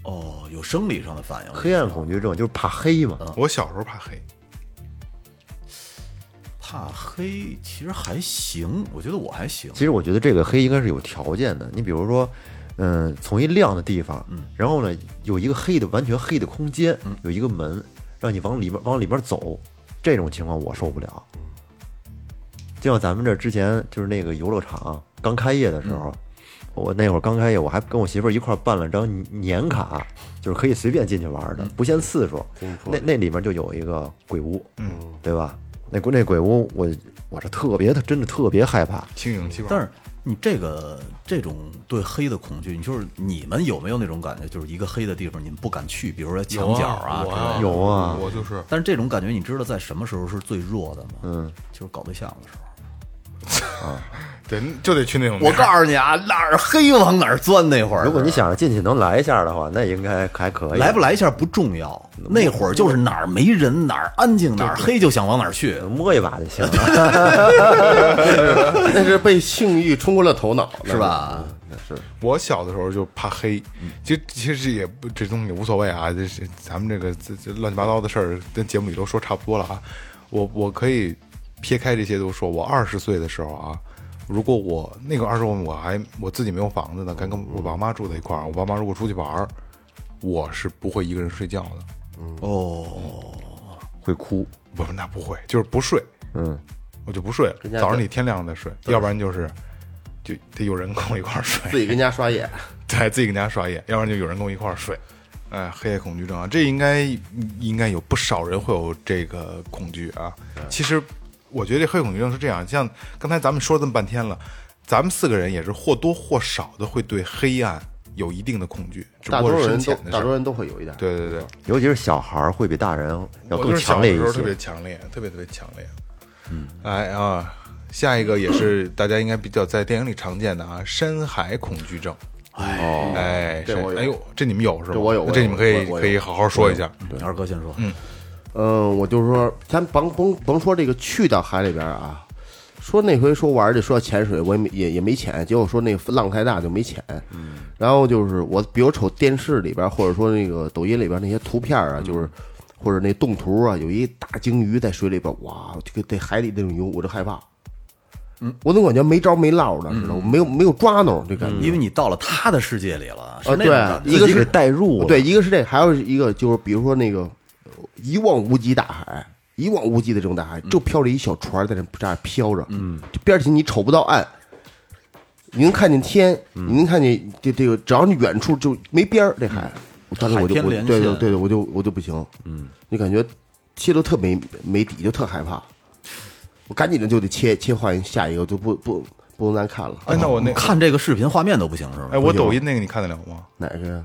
哦，有生理上的反应。黑暗恐惧症就是怕黑嘛。我小时候怕黑，怕黑其实还行，我觉得我还行。其实我觉得这个黑应该是有条件的。你比如说，嗯，从一亮的地方，然后呢有一个黑的完全黑的空间，有一个门让你往里边往里边走，这种情况我受不了。就像咱们这之前就是那个游乐场刚开业的时候，我那会儿刚开业，我还跟我媳妇儿一块儿办了张年卡，就是可以随便进去玩的，不限次数。那那里面就有一个鬼屋，嗯，对吧？那鬼那鬼屋，我我是特别的，真的特别害怕。轻盈气泡。但是你这个这种对黑的恐惧，你就是你们有没有那种感觉，就是一个黑的地方你们不敢去，比如说墙角啊之类的。有啊我就是但是这种感觉，你知道在什么时候是最弱的吗？嗯，就是搞对象的时候。对，就得去那种我。告诉你啊，哪儿黑往哪儿钻。那会儿，如果你想着进去能来一下的话，那应该还可以。来不来一下不重要，那会儿就是哪儿没人，哪儿安静，哪儿黑就想往哪儿去。摸一把就行了。那是被性欲冲昏了头脑，是吧？那是我小的时候就怕黑，其实其实也不这东西无所谓啊，这是咱们这个这这乱七八糟的事儿，跟节目里都说差不多了啊。我我可以撇开这些都说，我二十岁的时候啊，如果我那个二十岁我还我自己没有房子呢，刚跟我爸妈住在一块儿，我爸妈如果出去玩儿，我是不会一个人睡觉的。哦，会哭，不，那不会，就是不睡，嗯，我就不睡了。早上你天亮再睡，要不然就是就得有人跟我一块儿睡。自己跟家刷野，对自己跟家刷夜，要不然就有人跟我一块儿睡。哎，黑夜恐惧症啊，这应该应该有不少人会有这个恐惧啊。其实我觉得这黑恐惧症是这样，像刚才咱们说了这么半天了，咱们四个人也是或多或少的会对黑暗有一定的恐惧，只不过是大多数人深浅的事儿。都大多数人都会有一点。对对对，尤其是小孩儿会比大人要更强烈一些时候特别。强烈，特别特别强烈。嗯，哎啊，下一个也是大家应该比较在电影里常见的啊，深海恐惧症。哎，哎，这我有哎呦，这你们有是吧？这我有这你们可以可以好好说一下。二哥先说。嗯，我就是说，咱甭甭甭说这个去到海里边啊，说那回说玩儿去说要潜水，我也没也也没潜，结果说那个浪太大就没潜。嗯，然后就是我，比如瞅电视里边，或者说那个抖音里边那些图片啊，就是或者那动图啊，有一大鲸鱼在水里边，哇，这个在海里那种游，我就害怕。嗯，我总感觉没招没落的，知道吗？没有没有抓弄这感觉。因为你到了他的世界里了，是啊，那种感觉。对，一个是自己给带入对，一个是这，还有一个就是比如说那个一望无际大海，一望无际的这种大海，就飘着一小船在那这样飘着，嗯，边儿起你瞅不到岸，你能看见天，你能看见这这个，只要你远处就没边儿这海，当时我就我对对对对，我就我就不行，嗯，你感觉切都特没没底，就特害怕，我赶紧的就得切切换下一个，就不不不能再看了。哎，那我那看这个视频画面都不行是吧？哎，我抖音那个你看得了吗？哪个呀？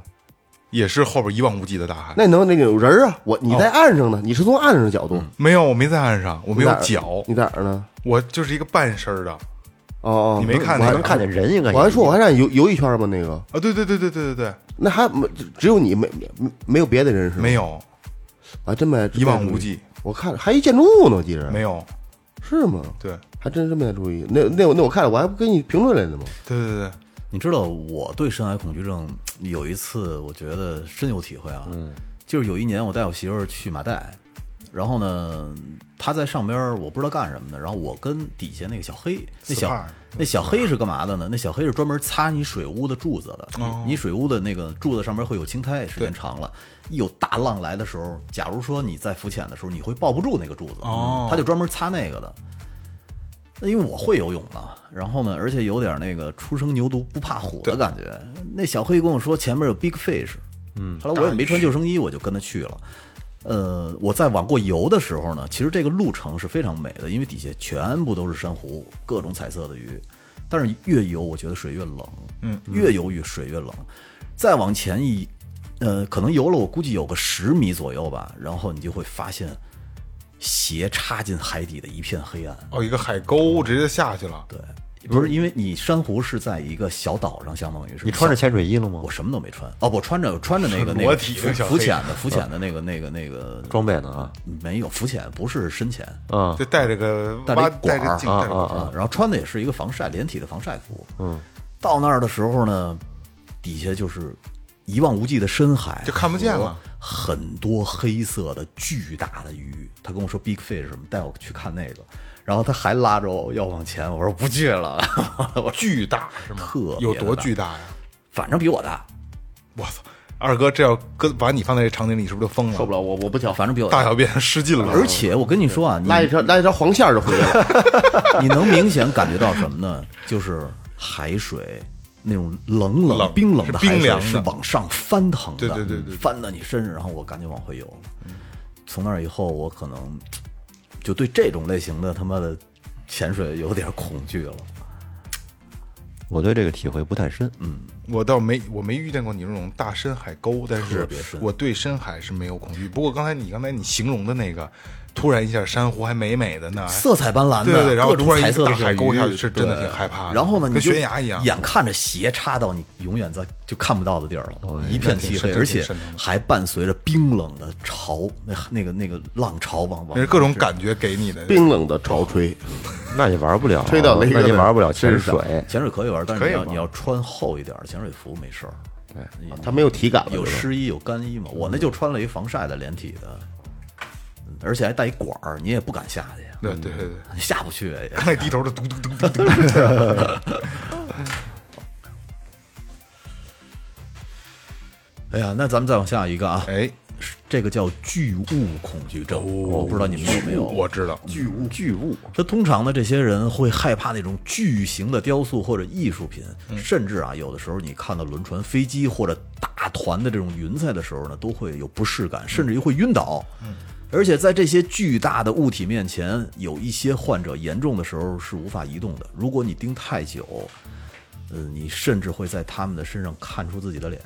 也是后边一望无际的大海。那能那个有人儿啊？我你在岸上呢，你是从岸上的角度，没有，我没在岸上，我没有脚，你在哪儿呢？我就是一个半身的。哦哦，你没看那个我还能看见人，应该我还说我还让你游游一圈吗？那个，啊，对对对对对对对，那还没只有你没没没有别的人是吗？没，有，我还真没一望无。际，我看还一建筑物呢，我记着没有，是吗？对还真是没注意。那那我那我看了，我还不给你评论来呢吗？对对对，你知道我对深海恐惧症有一次，我觉得深有体会啊。嗯，就是有一年我带我媳妇儿去马代，然后呢，她在上边儿我不知道干什么的，然后我跟底下那个小黑，那小那小黑是干嘛的呢？那小黑是专门擦你水屋的柱子的。哦你水屋的那个柱子上面会有青苔，时间长了，一有大浪来的时候，假如说你在浮潜的时候，你会抱不住那个柱子，哦他就专门擦那个的。那因为我会游泳嘛，然后呢，而且有点那个初生牛犊不怕虎的感觉。那小黑跟我说前面有 big fish，嗯，后来我也没穿救生衣，我就跟他去了。呃，我在往过游的时候呢，其实这个路程是非常美的，因为底下全部都是珊瑚，各种彩色的鱼。但是越游，我觉得水越冷，嗯，越游越水越冷。再往前一，呃，可能游了我估计有个十米左右吧，然后你就会发现斜插进海底的一片黑暗。哦，一个海沟直接下去了。对，不是因为你珊瑚是在一个小岛上，相当于是你穿着潜水衣了吗我？什么都没穿。哦，我穿着穿着那个那个浮体的浮潜的浮潜的那个那个那个 装备呢啊没有浮潜，不是深潜。啊就带着个带着管儿带着镜啊啊，然后穿的也是一个防晒连体的防晒服。嗯，到那儿的时候呢，底下就是一望无际的深海，就看不见了，很多黑色的巨大的鱼。他跟我说 big fish 什么，带我去看那个，然后他还拉着我要往前，我说不去了，我 巨大是吗？特有多巨大呀？反正比我大，我操！二哥，这要搁把你放在这场景里，是不是就疯了？受不了，我我不挑，反正比我大小便失禁了，而且我跟你说啊，你拉一条拉一条黄线就回来了。你能明显感觉到什么呢？就是海水那种冷冷冷冰冷的海水是冰凉是往上翻腾的，对对对对对翻到你身上，然后我赶紧往回游。从那以后，我可能就对这种类型的他妈的潜水有点恐惧了。我对这个体会不太深。嗯，我倒没我没遇见过你这种大深海沟，但是我对深海是没有恐惧。不过刚才你刚才你形容的那个，突然一下珊瑚还美美的呢，色彩斑斓的，对对对然后各种突然大海沟下去是真的挺害怕的。然后呢，你跟就悬崖一样。眼看着斜插到你永远在就看不到的地儿了，一片漆黑，而且还伴随着冰冷的潮，那那个那个浪潮往往那是各种感觉给你的。冰冷的潮吹，那你玩不了，吹到雷哥那你玩不了潜水。潜水。可以玩，但是你要你要穿厚一点的潜水服没事儿。对，它没有体感了，有湿衣有干衣嘛，我那就穿了一防晒的连体的，嗯而且还带一管儿，你也不敢下去呀，对对对。对，你下不去也。刚才低头的嘟嘟嘟嘟嘟，哎呀，那咱们再往下一个啊，哎，这个叫巨物恐惧症，我不知道你们有没有。我知道，巨物，巨物，这通常呢，这些人会害怕那种巨型的雕塑或者艺术品，嗯。甚至啊，有的时候你看到轮船、飞机或者大团的这种云彩的时候呢，都会有不适感，甚至于会晕倒。而且在这些巨大的物体面前，有一些患者严重的时候是无法移动的。如果你盯太久，呃，你甚至会在他们的身上看出自己的脸。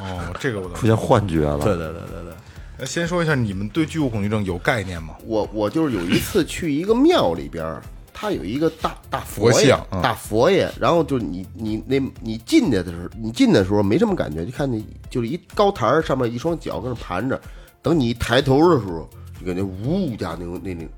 哦，这个我出现幻觉了。对对对对对。那先说一下，你们对巨物恐惧症有概念吗？我我就是有一次去一个庙里边儿，它有一个大大佛像嗯大佛爷，然后就是你你那你进去的时候，你进的时候没什么感觉，就看那就是一高台儿上面一双脚跟那盘着，等你一抬头的时候，就感觉呜家那种那种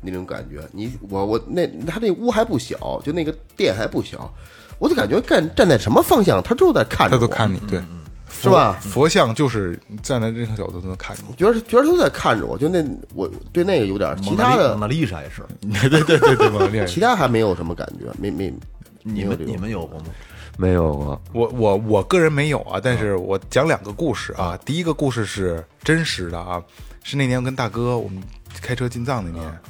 那种感觉。你我我那他那屋还不小，就那个店还不小，我就感觉站站在什么方向，他就在看着我，他都看你，对，是吧？佛像就是站在任何角度都能看你。觉得觉得都在看着我，就那我对那个有点，其他的蒙娜丽莎也是，对对对对，蒙娜丽莎其他还没有什么感觉，没没。你们你们有过吗？没有过。我我我个人没有啊，但是我讲两个故事啊。第一个故事是真实的啊，是那年我跟大哥我们开车进藏那年，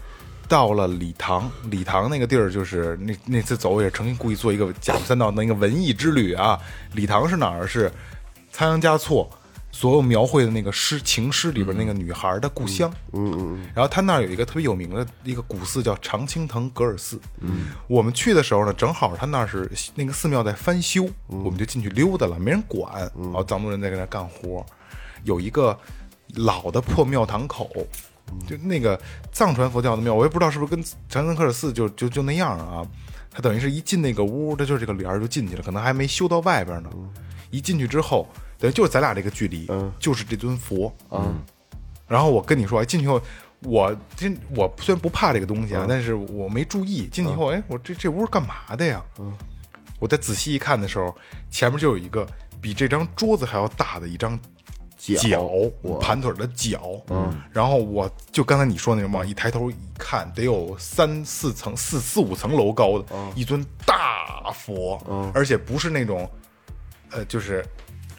到了礼堂，礼堂那个地儿就是那那次走也是诚心故意做一个假三道那个文艺之旅啊。礼堂是哪儿？是仓央嘉措所有描绘的那个诗情诗里边那个女孩的故乡。嗯嗯嗯。然后他那儿有一个特别有名的一个古寺叫常青藤格尔寺。嗯。我们去的时候呢，正好他那儿是那个寺庙在翻修，我们就进去溜达了，没人管。然后藏族人在跟那干活，有一个老的破庙堂口。就那个藏传佛教的庙，我也不知道是不是跟长城克尔寺就就就那样啊。他等于是一进那个屋，他就是这个帘儿就进去了，可能还没修到外边呢。一进去之后，等于就是咱俩这个距离，就是这尊佛。嗯，然后我跟你说，进去后，我真我虽然不怕这个东西啊，但是我没注意进去以后，哎，我这这屋干嘛的呀？嗯，我再仔细一看的时候，前面就有一个比这张桌子还要大的一张脚，盘腿的脚。嗯，然后我就刚才你说那种嘛，一抬头一看，得有三四层、四四五层楼高的一尊大佛，而且不是那种，呃，就是。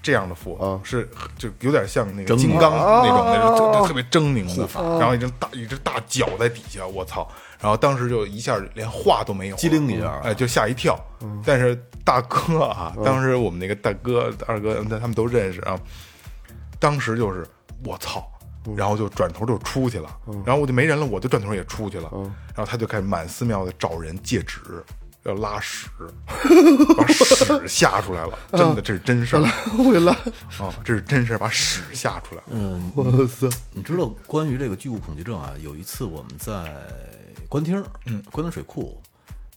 这样的佛是就有点像那个金刚那种那种特特别狰狞的，然后一只大一只大脚在底下，我操！然后当时就一下连话都没有了，机灵一下。哎，就吓一跳。但是大哥啊，当时我们那个大哥、二哥他们都认识啊，当时就是我操，然后就转头就出去了，然后我就没人了，我就转头也出去了，然后他就开始满寺庙的找人借纸，要拉屎，把屎吓出来了，真的这是真事儿会拉，啊，这是真事儿，把屎吓出来了。嗯，我操！你知道关于这个巨物恐惧症啊，有一次我们在官厅，嗯，官厅水库，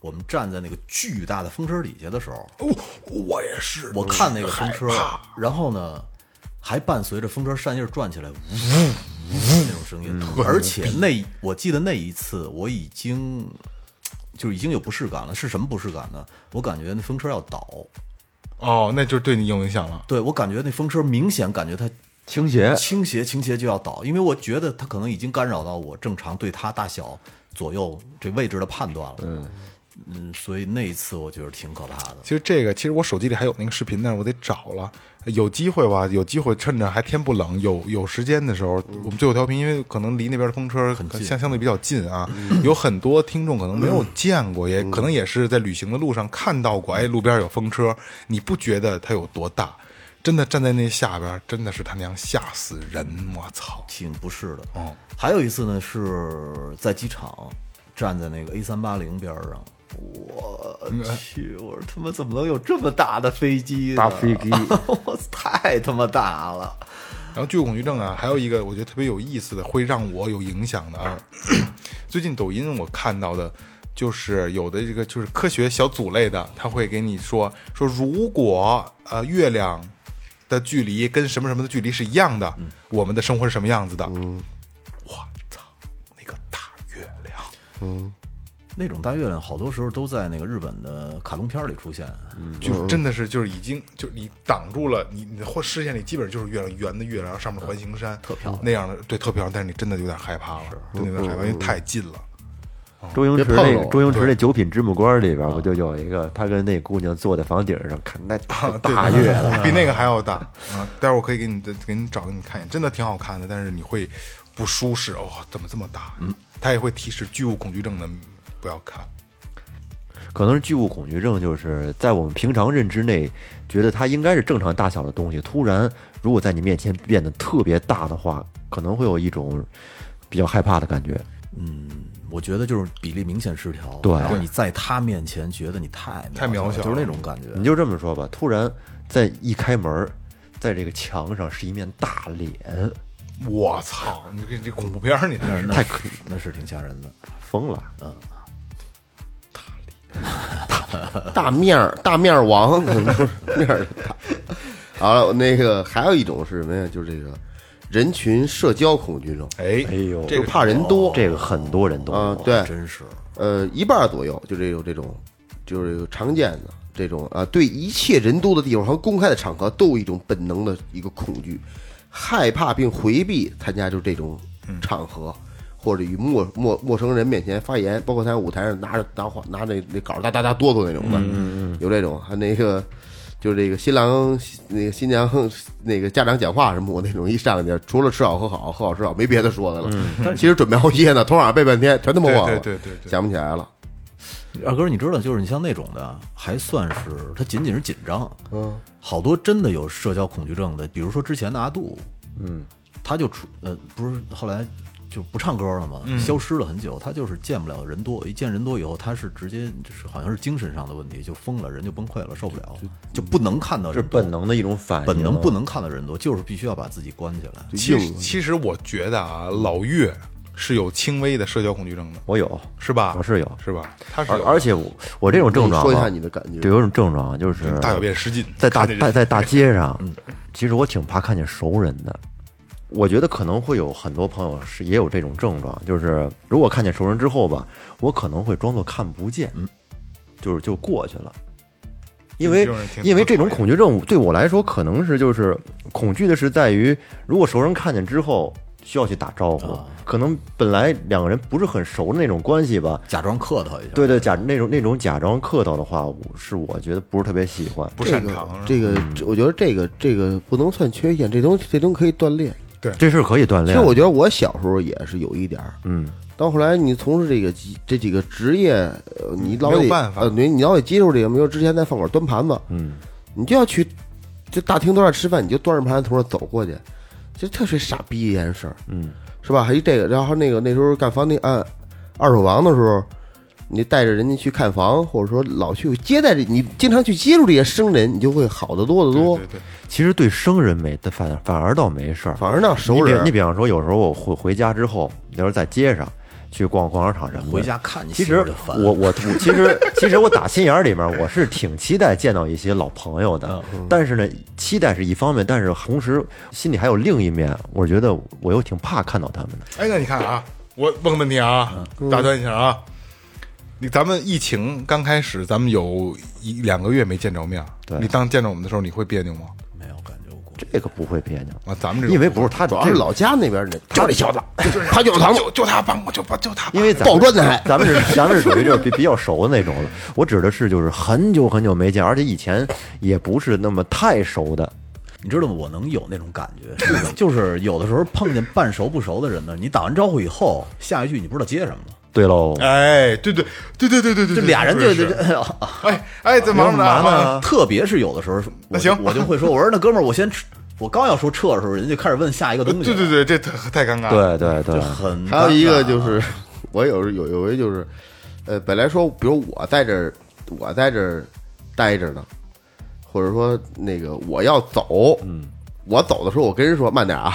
我们站在那个巨大的风车底下的时候，哦，我也是，我看那个风车，然后呢，还伴随着风车扇叶转起来，呜呜那种声音，而且那我记得那一次我已经就已经有不适感了，是什么不适感呢？我感觉那风车要倒，哦，那就对你有影响了。对我感觉那风车明显感觉它倾斜，倾斜倾斜就要倒，因为我觉得它可能已经干扰到我正常对它大小左右这位置的判断了。嗯所以那一次我觉得挺可怕的。其实这个，其实我手机里还有那个视频，但是我得找了。有机会吧，有机会趁着还天不冷，有有时间的时候，我们最后调频，因为可能离那边的风车很相相对比较近啊，有很多听众可能没有见过，也可能也是在旅行的路上看到过，哎，路边有风车，你不觉得它有多大？真的站在那下边，真的是他娘吓死人！我操！挺不适的。哦，还有一次呢，是在机场站在那个 A 三八零边上，我去，我说他妈怎么能有这么大的飞机呢？大飞机 我太他妈大了。然后巨物恐惧症啊，还有一个我觉得特别有意思的，会让我有影响的啊。最近抖音我看到的，就是有的这个就是科学小组类的，他会给你说说，如果呃月亮的距离跟什么什么的距离是一样的，我们的生活是什么样子的？嗯，我操，那个大月亮，那种大月亮好多时候都在那个日本的卡通片里出现。就是真的是就是已经就你挡住了你你的或视线里基本就是月亮圆的月亮，然后上面环形山，特漂亮。那样的对特漂亮，但是你真的有点害怕了，真的有点害怕，因为太近了。周星驰那周星驰那九品芝麻官里边，不就有一个他跟那姑娘坐在房顶上看那大大月亮，比那个还要大。啊！待会儿我可以给你给你找给你看一眼，真的挺好看的，但是你会不舒适哦，怎么这么大？嗯，它也会提示巨物恐惧症的不要看。可能是巨物恐惧症，就是在我们平常认知内，觉得它应该是正常大小的东西，突然如果在你面前变得特别大的话，可能会有一种比较害怕的感觉。嗯我觉得就是比例明显失调，对然后你在他面前觉得你太太渺小就是那种感觉。你就这么说吧，突然在一开门儿，在这个墙上是一面大脸，我操！你这这恐怖片儿，你这是太可那是挺吓人的。疯了。大面儿大面儿王，不 是面儿大。好了，那个还有一种是什么呀？就是这个人群社交恐惧症，哎哎呦这个怕人多。这个很多人都有啊，对，真是呃，一半儿左右就这种这种，就是常见的这种啊，对一切人多的地方和公开的场合都有一种本能的一个恐惧，害怕并回避参加就这种场合，或者与陌陌陌生人面前发言，包括他在舞台上拿着拿话拿那那稿儿哒哒哒哆嗦那种的，有这种，还那个。就是这个新郎、那个新娘、那个家长讲话什么，我那种一上去，除了吃好喝好，喝好吃好，没别的说的了。其实准备熬夜呢，头晚上背半天，全他妈忘了，对对对对对想不起来了。二哥，你知道，就是你像那种的，还算是他仅仅是紧张，嗯，好多真的有社交恐惧症的，比如说之前的阿杜，嗯，他就出呃，不是后来就不唱歌了嘛，消失了很久，他就是见不了人多，一见人多以后，他是直接就是好像是精神上的问题，就疯了，人就崩溃了，受不了，就不能看到是人多本能的一种反应，本能不能看到人多，就是必须要把自己关起来。其实其实我觉得啊，老岳是有轻微的社交恐惧症的，我有，是吧？我是有是吧？他是而而且我我这种症状啊，说一下你的感觉对，有种症状啊就是大小便失禁，在大看见人在在大 街上，其实我挺怕看见熟人的。我觉得可能会有很多朋友是也有这种症状，就是如果看见熟人之后吧，我可能会装作看不见，就是就过去了。因为因为这种恐惧症对我来说，可能是就是恐惧的是在于，如果熟人看见之后需要去打招呼，可能本来两个人不是很熟的那种关系吧，假装客套一下，对对，假那种那种假装客套的话，我是我觉得不是特别喜欢。不擅长，这个我觉得这个这个不能算缺陷，这东西这东西可以锻炼。这事儿可以锻炼。其实我觉得我小时候也是有一点儿，嗯，到后来你从事这个几这几个职业，呃，你老有办法。呃，你你老得接受这个。比如之前在饭馆端盘子，嗯，你就要去就大厅端上吃饭，你就端着盘子从那走过去，就特别傻逼一件事儿，嗯，是吧？还有这个，然后那个那时候干房地按二手房的时候，你带着人家去看房，或者说老去接待这，你经常去接触这些生人，你就会好得多得多对。对对，其实对生人没，反反而倒没事儿。反而那熟你比人，你比方说，有时候我回回家之后，有时候在街上去逛逛商场什么的，回家看你其实我我我其实其实我打心眼儿里面我是挺期待见到一些老朋友的，但是呢，期待是一方面，但是同时心里还有另一面，我觉得我又挺怕看到他们的。哎，那你看啊，我问个问题啊，打断一下啊，你咱们疫情刚开始，咱们有一两个月没见着面，对你当见着我们的时候，你会别扭吗？没有感觉过。这个不会别扭，啊，咱们这种因为不是他这个主要是老家那边人，就这小子，他就是他，就就他帮我就帮就他帮，因为咱抱砖的还咱们是 咱们是属于就是比比较熟的那种的。我指的是就是很久很久没见，而且以前也不是那么太熟的。你知道吗？我能有那种感觉，就是有的时候碰见半熟不熟的人呢，你打完招呼以后，下一句你不知道接什么了，对喽，哎，对对对对对对对，这俩人就对就是哎呀哎哎，在忙着干嘛呢呢？特别是有的时候，我那行。我就会说，我说那哥们儿，我先撤，我刚要说撤的时候，人家就开始问下一个东西，对对，对，这太太尴尬了。对对对，很还有一个就是，我有有有回就是，呃，本来说，比如我在这儿，我在这儿待着呢，或者说那个我要走，嗯，我走的时候，我跟人说慢点啊，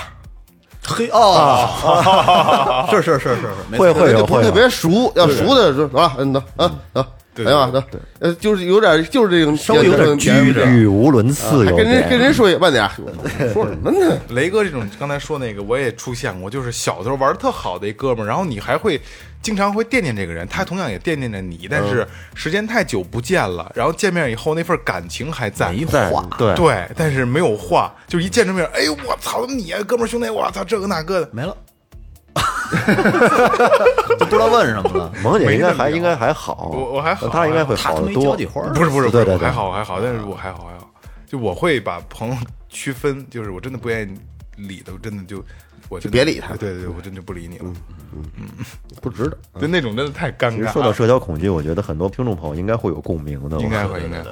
嘿哦，是是是是是，会会有就不特。别熟，要熟的说走了，嗯，走，啊，走，对哎呀，走，呃，就是有点就是这种稍微有点拘着语无伦次，跟人跟人说一慢点啊，说什么呢？雷哥这种刚才说那个我也出现过，就是小时候玩的特好的一哥们儿，然后你还会经常会惦念这个人，他同样也惦念着你，但是时间太久不见了，然后见面以后那份感情还在。没在话，对对，但是没有话，就一见着面，哎呦我操，你啊，哥们儿兄弟，我操，这个那个的，没了，就 不知道问什么了。萌姐应该还应该还好，我我还好她应该会好得多交际。花，不是不是不是，对对对还好还好，但是我还好还好，就我会把朋友区分，就是我真的不愿意理的，我真的就我就别理他对对对，我真就不理你了，嗯嗯不值得。就那种真的太尴尬了。其实说到社交恐惧，我觉得很多听众朋友应该会有共鸣的。应该会，应该会。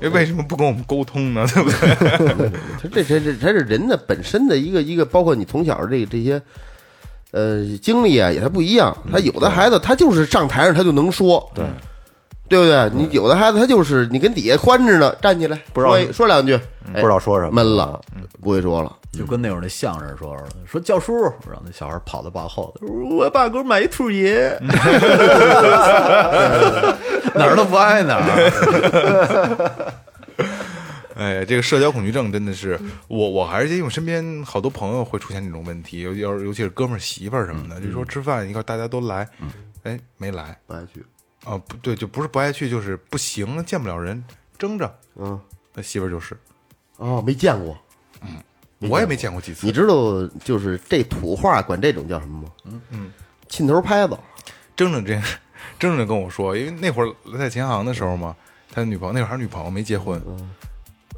因为为什么不跟我们沟通呢？对不对？他这这这它是人的本身的一个一个，包括你从小这这些，呃，经历啊，也他不一样。他有的孩子他就是上台上他就能说，对，对不对？你有的孩子他就是你跟底下欢着呢，站起来不知道说说两句，不知道说什么，闷了，不会说了。就跟那会儿那相声说似的，说教叔，然后那小孩跑到爸后头，我爸给我买一兔爷，哪儿都不爱哪儿。哎，这个社交恐惧症真的是我，我还是因为我身边好多朋友会出现这种问题，尤尤尤其是哥们儿媳妇儿什么的，就说吃饭一块儿大家都来，哎，没来不爱去，啊，不对，就不是不爱去，就是不行，见不了人，争着。嗯，那媳妇儿就是，哦，没见过。嗯我也没见过几次你。知道，就是这土话管这种叫什么吗？嗯嗯，沁头拍子。争着这样，争着跟我说，因为那会儿在琴行的时候嘛，他女朋友那会儿还是女朋友没结婚，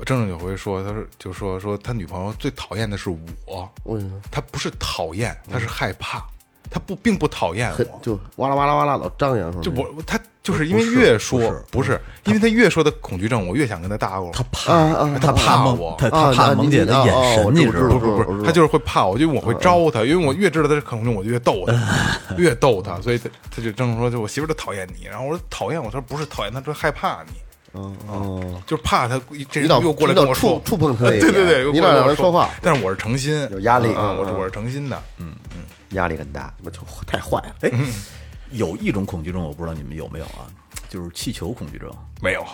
争着有回说，他说就说说他女朋友最讨厌的是我，为什么？他不是讨厌，他是害怕，他不并不讨厌。很我，就哇啦哇啦哇啦老张扬说，就我他就是因为越说不是。不是，因为他越说他恐惧症，我越想跟他搭过。他怕，啊啊他怕。萌我，他啊怕萌姐的眼神，你知道吗？不是不，是他就是会怕我，因为我会招他，因为我越知道他是恐惧症，我就越逗他，越逗他，所以他他就正说，就我媳妇儿都讨厌你，然后我说讨厌我，他说不是讨厌，他说害怕你，哦哦，就是怕他这人又过来跟我说。触触碰他那 对对对，又你老过来跟我让人说。话，但是我是诚心，有压力。啊，我是我是诚心的，嗯嗯。压力很大。我就太坏了。哎，有一种恐惧症，我不知道你们有没有啊，就是气球恐惧症。没有。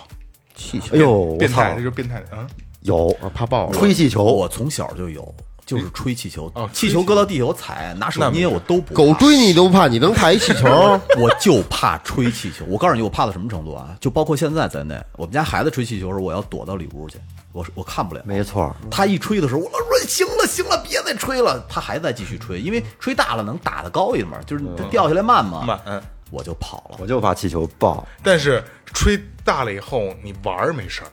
气球。哎呦，变态，这，就是变态。的啊，有啊，怕爆。吹气球，我从小就有，就是吹气球哦，气球搁到地下我踩，拿手捏我都不怕狗追你都不怕，你能怕一气球？我就怕吹气球。我告诉你，我怕到什么程度啊？就包括现在在内，我们家孩子吹气球的时候，我要躲到里屋去，我我看不了。没错，他一吹的时候，我老说行了行了，别再吹了。他还在继续吹，因为吹大了能打得高一点嘛，就是它掉下来慢嘛。慢嗯我就跑了。我就怕气球爆。但是吹大了以后，你玩儿没事儿，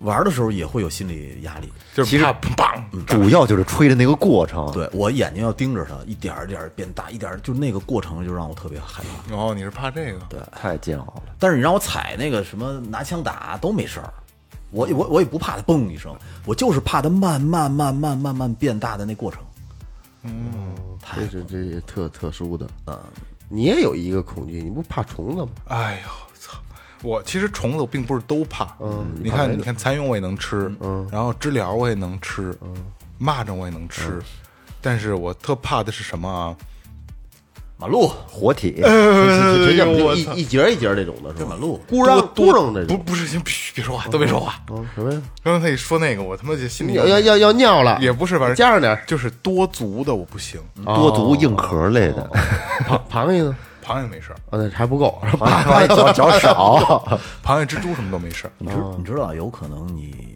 玩的时候也会有心理压力。就是怕砰，主要就是吹的那个过程。对我眼睛要盯着它，一点儿一点儿变大，一点儿就那个过程就让我特别害怕。哦，你是怕这个？对，太煎熬了。但是你让我踩那个什么拿枪打都没事儿，我我我也不怕它嘣一声，我就是怕它慢慢慢慢慢慢变大的那过程。嗯这是这是特特殊的。嗯你也有一个恐惧，你不怕虫子吗？哎呦操！我其实虫子我并不是都怕，嗯你看，你看蚕蛹我也能吃，嗯，然后知了我也能吃，嗯，蚂蚱我也能吃，但是我特怕的是什么啊？马路活体，我一一节一节这种的是吧？马路咕嚷咕嚷这不种，不是，行，别别说话，都别说话。嗯，什么呀？刚才他一说那个，我他妈就心里要要要要尿了，也不是，反正加上点就是多足的我不行，多足硬壳类的，螃螃蟹呢？螃蟹没事儿，啊，那还不够，螃蟹脚脚少，螃蟹、蜘蛛什么都没事儿。你知你知道，有可能你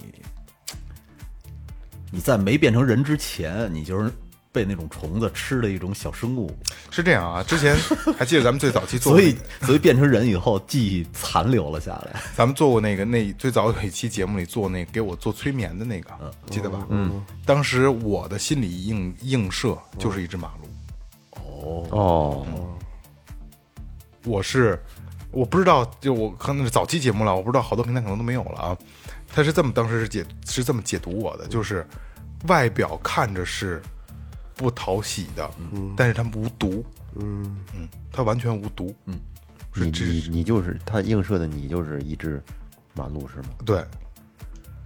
你在没变成人之前，你就是被那种虫子吃的一种小生物，是这样啊，之前还记得咱们最早期做所以所以变成人以后记忆残留了下来。咱们做过那个那最早有一期节目里做那个给我做催眠的那个，记得吧？嗯，当时我的心理映映射就是一只马路，哦，我是我不知道，就我可能是早期节目了，我不知道好多平台可能都没有了啊。他是这么当时是解是这么解读我的，就是外表看着是不讨喜的，但是他无毒，嗯。嗯，他完全无毒，嗯，是你你你就是他映射的你就是一只马路是吗？对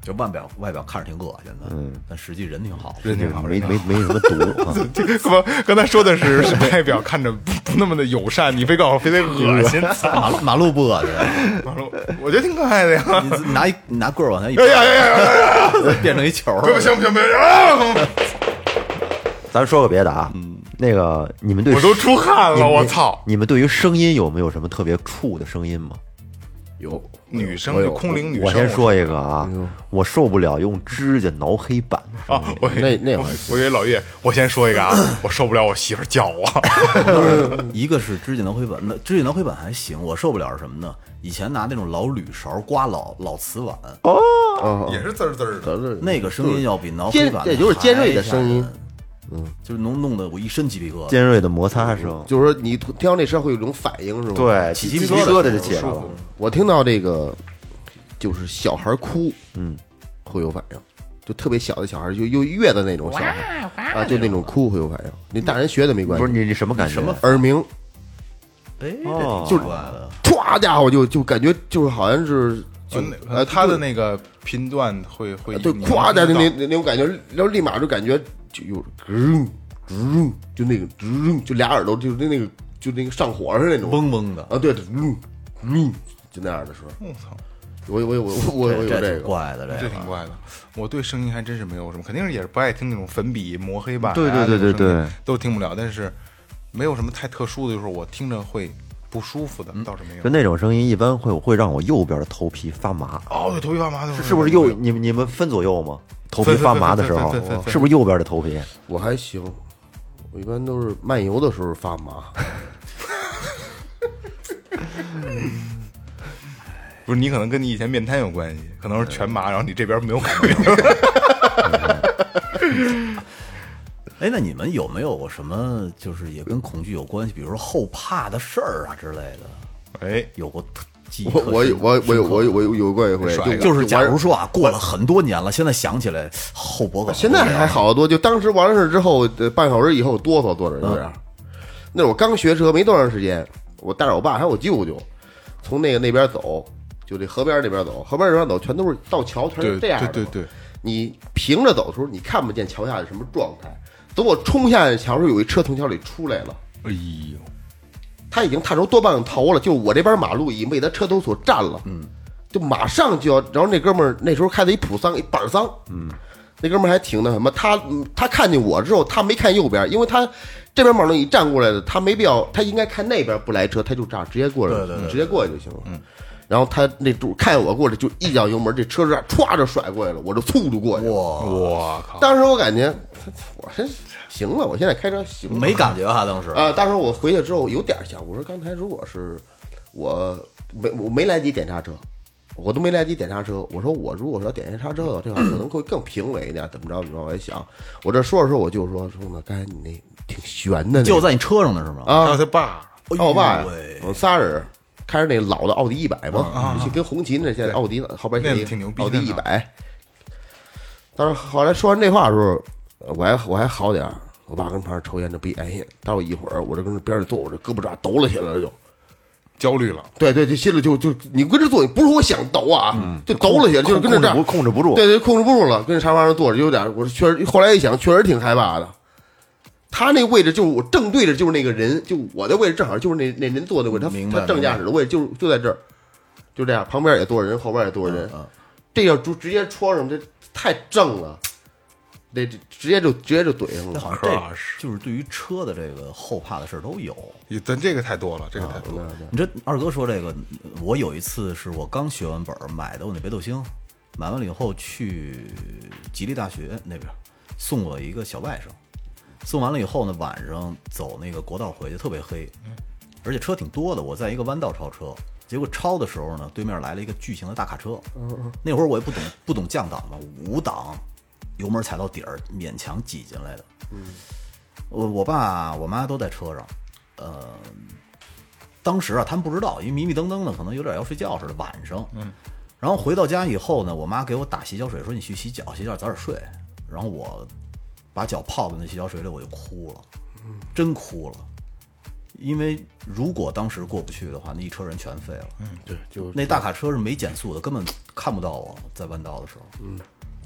就外表外表看着挺恶心的，嗯，但实际人挺好。人挺好，没没没什么毒啊，这个刚刚才说的是是外表看着不不那么的友善，你非告诉我非得恶心，马路马路不恶心，马路，我觉得挺可爱的呀。你拿一你拿棍儿往那一哎呀呀呀呀呀！变成一球儿，不行不行不行啊！咱说个别的啊，那个你们对我都出汗了，我操！你们对于声音有没有什么特别怵的声音吗？有女生就空灵女生，我先说一个啊，我受不了用指甲挠黑板。啊，我那那会儿我以为老岳，我先说一个啊，我受不了我媳妇叫我，一个是指甲挠黑板，那指甲挠黑板还行，我受不了是什么呢？以前拿那种老铝勺刮老老瓷碗，哦，也是滋儿滋儿的。那个声音要比挠黑尖板这就是尖锐的声音还吓人，就是能弄得我一身鸡皮疙瘩。尖锐的摩擦声，就是说你听到那声会有一种反应是吗？，对，起鸡鸡皮疙瘩就起来了。我听到这个就是小孩哭，嗯，会有反应，就特别小的小孩，就又月的那种小孩啊，就那种哭会有反应。你大人学的没关系，不是你你什么感觉？什么耳鸣，哎，哦这挺怪的。歘家伙就就感觉就是好像是就就呃他的那个频段会会对你咵的那那那种感觉，然后立马就感觉就有吱吱，就那个吱，就俩耳朵就那那个就那个上火似的那种嗡嗡的，啊，对对，嗯嗯，就那样的时候，到我操，我我我我我我有这个，怪的，这这挺怪的。我对声音还真是没有什么，肯定是也是不爱听那种粉笔磨黑板啊，对对对对对都听不了。但是没有什么太特殊的，就是我听着会不舒服的，倒是没有就。那种声音，一般会会让我右边的头皮发麻，哦，对，头皮发麻的时候是不是右？你们你们分左右吗？头皮发麻的时候是不是右边的头皮？我还行，我一般都是漫游的时候发麻，不是你可能跟你以前面瘫有关系，可能是全麻，然后你这边没有感觉。哎，那你们有没有过什么就是也跟恐惧有关系，比如说后怕的事儿啊之类的？哎，有过特记忆我我我我有我有我有有过一回，就就是假如说啊，过了很多年了，现在想起来后脖梗。现在还好得多，就当时完事之后，呃半小时以后哆嗦坐着有点儿。那会儿我刚学车没多长时间，我带着我爸还有我舅舅，从那个那边走，就这河边那边走，河边那边走全都是到桥全对是这样的。对对对，你平着走的时候，你看不见桥下是什么状态。等我冲下去桥的时候，有一车从桥里出来了，哎呦，他已经探出多半个头了，就我这边马路已经被他车头所占了，嗯，就马上就要，然后那哥们儿那时候开的一普桑，一板桑，嗯，那哥们儿还挺那什么，他嗯他看见我之后，他没看右边，因为他这边马路一站过来的，他没必要，他应该看那边不来车，他就这样直接过来，对对对直接过去就行了，嗯。然后他那主看见我过来，就一脚油门，这车这样歘就甩过来了，我就速度过去了。我靠，当时我感觉，我说行了，我现在开车行了，没感觉哈，当时啊，当时我回去之后有点想，我说刚才如果是我没我没来及点刹车，我都没来及点刹车，我说我如果说点一下刹车的话，这块可能会更平稳一点，怎么着怎么着，我也想，我这说着说我就说说呢，刚才你那挺悬的那个，就在你车上呢是吗？啊，他爸，哦我爸我们仨人。开着那老的奥迪一百嘛，就跟红旗那现在奥迪后边写那挺牛逼奥迪呢一百。但是后来说完这话的时候，我还我还好点儿我爸跟旁边抽烟，这不哎呀，待会儿一会儿我这跟这边上坐，我这胳膊爪抖了起来了就。焦虑了，对对，这心里就就你跟这坐，不是我想抖啊，就抖了起来，就是跟这这样控制不控制不住对对，控制不住了，跟沙发上坐着有点，我确实后来一想，确实挺害怕的。他那位置就是我正对着就是那个人，就我的位置正好就是那那人坐的位置，他明白他正驾驶的位置就就在这儿，就这样，旁边也多少人，后边也多少人，这要直直接戳上，这太正了，这这直接就直接就怼上了。那好像这就是对于车的这个后怕的事儿都有。也但这个太多了，这个太多了。你这二哥说这个，我有一次是我刚学完本儿买的我那北斗星，买完了以后去吉利大学那边送我一个小外甥，送完了以后呢，晚上走那个国道回去特别黑，而且车挺多的，我在一个弯道超车，结果超的时候呢，对面来了一个巨型的大卡车，那会儿我也不懂不懂降档嘛，五档油门踩到底儿，勉强挤进来的。我我爸我妈都在车上，呃，当时啊，他们不知道，因为迷迷瞪瞪的，可能有点要睡觉似的。晚上，嗯，然后回到家以后呢，我妈给我打洗脚水，说你去洗脚，洗脚早点睡。然后我把脚泡在那洗脚水里，我就哭了，真哭了。因为如果当时过不去的话，那一车人全废了。嗯，对，就那大卡车是没减速的，根本看不到我在弯道的时候。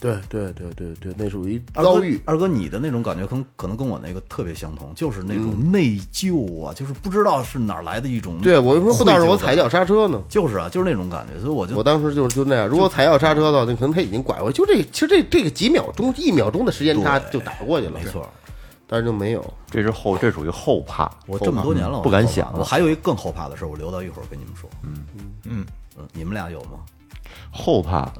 对对对对对，那属于遭遇。二哥，你的那种感觉可能可能跟我那个特别相同，就是那种内疚啊，就是不知道是哪儿来的一种对，我说不当时我踩脚刹车呢。就是啊，就是那种感觉，所以我就我当时就是就那样，如果踩脚刹车的话，那可能他已经拐过去，就这，其实这这个几秒钟、一秒钟的时间差就打过去了，没错。但是就没有。这是后，这属于后怕。我这么多年了，我不敢想我还有一个更后怕的事儿，我留到一会儿跟你们说。嗯嗯嗯，你们俩有吗？后怕。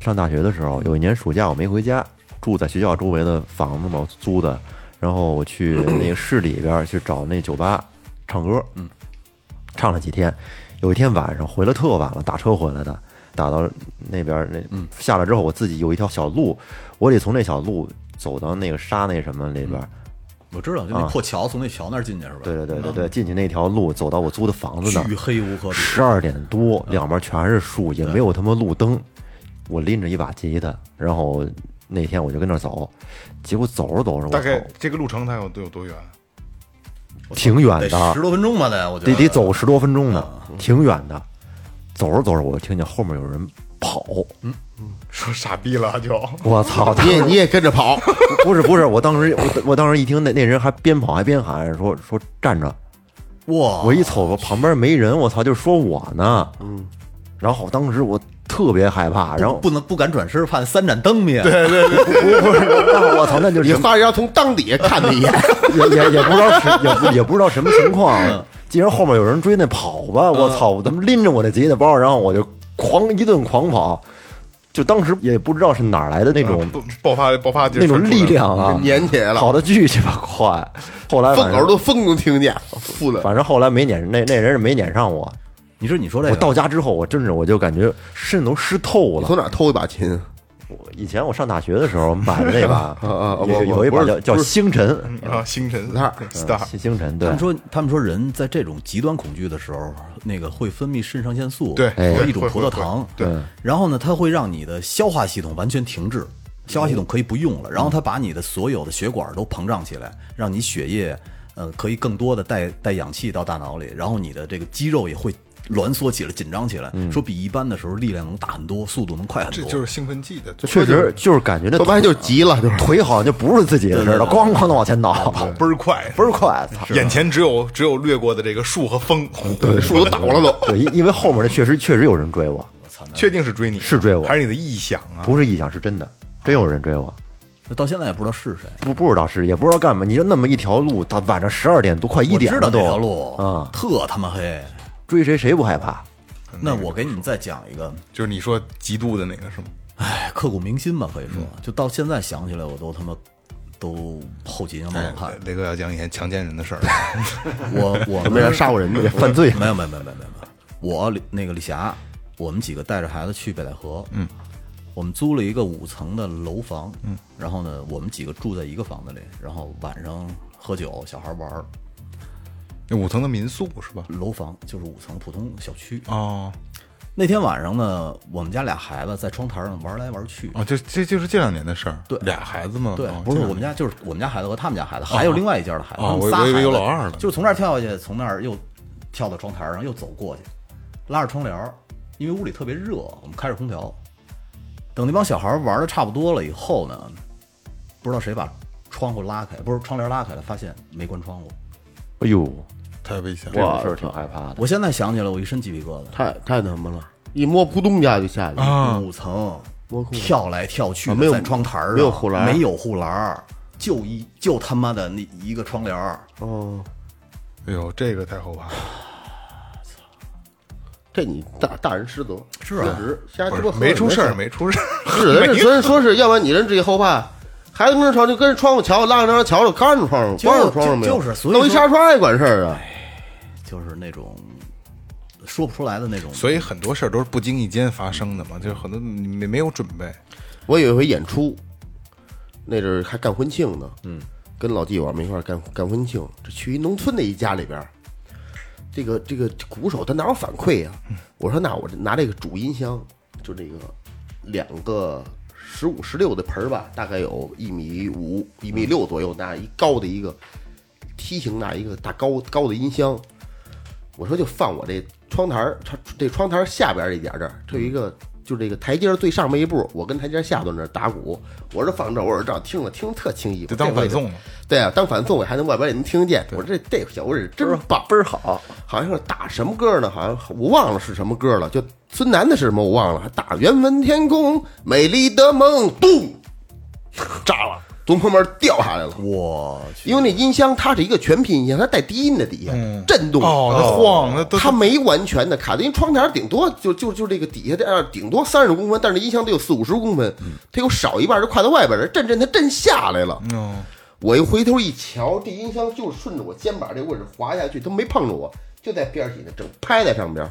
上大学的时候，有一年暑假我没回家，住在学校周围的房子嘛，我租的。然后我去那个市里边去找那酒吧唱歌，嗯，唱了几天。有一天晚上回来特晚了，打车回来的，打到那边那嗯下来之后，我自己有一条小路，我得从那小路走到那个沙那什么里边。我知道，就那破桥，从那桥那儿进去是吧？对对对对对，进去那条路，走到我租的房子那儿，巨黑无可比。十二点多，两边全是树，也没有他妈路灯。我拎着一把吉他，然后那天我就跟那儿走，结果走着走着，我大概，这个路程它有都有多远？挺远的。十，多分钟吧，得我觉得。得得走十多分钟呢，挺远的。走着走着，我就听见后面有人跑，说傻逼了就，我操！你也你也跟着跑，不是不是，我当时我我当时一听那那人还边跑还边喊说说站着，哇！我一瞅我旁边没人，我操，就说我呢，嗯，然后当时我特别害怕，然后不能不敢转身，怕三盏灯灭。对对 不是，那我操，那就是你发要从裆底下看他一眼，也也也不知道是也不也不知道什么情况。既然后面有人追，那跑吧！我操，我他妈拎着我那吉他包，然后我就狂一顿狂跑。就当时也不知道是哪儿来的那种不爆发爆发那种力量啊，撵起来了跑的巨鸡巴快。后来风口都风都听见，负的。反正后来没撵那那人是没撵上我。你说你说这我，到家之后，我真是我就感觉肾都湿透了从。哪偷一把琴？我以前我上大学的时候买的那把，啊啊有有一把叫叫星辰啊，星辰那儿 star 星星辰，对他们，说他们说人在这种极端恐惧的时候，那个会分泌肾上腺素，对一种葡萄糖，对嗯然后呢，它会让你的消化系统完全停滞，消化系统可以不用了，然后它把你的所有的血管都膨胀起来，让你血液呃可以更多的带带氧气到大脑里，然后你的这个肌肉也会挛缩起来、紧张起来，说比一般的时候力量能大很多，速度能快很多。这就是兴奋剂的，确实就是感觉那说白了就急了，就腿好像就不是自己的似的，咣咣的往前倒，倍儿快，倍儿快，眼前只有只有掠过的这个树和风，对树都倒了都。对，因为后面那确实确实有人追我，确定是追你，是追我还是你的臆想啊？不是臆想，是真的，真有人追我。到现在也不知道是谁。不不知道是，也不知道干嘛。你就那么一条路，到晚上十二点多，快一点了都。条路啊，特他妈黑。追谁谁不害怕？那我给你们再讲一个，就是你说极度的那个是吗？哎，刻骨铭心吧，可以说，就到现在想起来，我都他妈都后脊梁冒哎冷汗。雷哥要讲以前强奸人的事儿，我我 没人杀过人的，犯罪没有没有没有没有没有，没有我李那个李霞，我们几个带着孩子去北戴河，嗯，我们租了一个五层的楼房，嗯，然后呢，我们几个住在一个房子里，然后晚上喝酒，小孩玩儿，那五层的民宿是吧？楼房就是五层普通小区，哦，那天晚上呢，我们家俩孩子在窗台上玩来玩去。啊，就这就是这两年的事儿。对俩孩子嘛，对哦，不是我们家，就是我们家孩子和他们家孩子，还有另外一家的孩子，哦他们仨我以为有孩子老二呢就是从这儿跳下去，从那儿又跳到窗台上，又走过去，拉着窗帘儿，因为屋里特别热，我们开着空调。等那帮小孩玩的差不多了以后呢，不知道谁把窗户拉开，不是窗帘拉开了，发现没关窗户。哎呦，太危险这了种事儿挺害怕的。我现在想起来，我一身鸡皮疙瘩。太太他妈了，一摸扑通一下就下去了。啊！五层摸空跳来跳去的，啊没有在窗台上没有护栏没有护栏儿，就一就他妈的那一个窗帘儿。哦，哎呦，这个太后怕了。这你大大人失责，是啊确实瞎鸡巴喝没出事儿，没出事儿。是人家 人说是要不然你人自己后怕，孩子跟着床就跟着窗户瞧，拉着张瞧着，看着窗户，就光着窗户没有，就就是所以弄一说纱窗也管事儿啊。就是那种说不出来的那种。所以很多事儿都是不经意间发生的嘛，就是很多没没有准备。我有一回演出，那阵儿还干婚庆呢，嗯，跟老弟我们一块儿干干婚庆，这去一农村的一家里边儿，这个这个鼓手他哪有反馈呀、我说那我拿这个主音箱，就这个两个十五十六的盆儿吧，大概有一米五、一米六左右，那一高的一个梯形那一个大高高的音箱，我说就放我这窗台儿，这窗台儿下边儿一点儿这儿，这有一个就这个台阶儿最上面一步，我跟台阶儿下头那儿打鼓，我说放这儿，我说这样听了听特清晰，就当反送了，对啊，当反送我还能外边也能听得见。我说这这小味儿真棒，倍儿好，好像是打什么歌呢？好像我忘了是什么歌了，就孙楠的是什么我忘了，还打缘分天空美丽的梦，咚，炸了，从旁边掉下来了。我去，因为那音箱它是一个全频音箱，它带低音的底下、震动哦，它晃，那都它没完全的卡，因为窗台顶多就就就这个底下这样，顶多三十公分，但是音箱得有四五十公分，它有少一半就跨到外边了，震震它震下来了。哦，我一回头一瞧，这音箱就顺着我肩膀这位置滑下去，它没碰着我，就在边儿底呢，整拍在上边，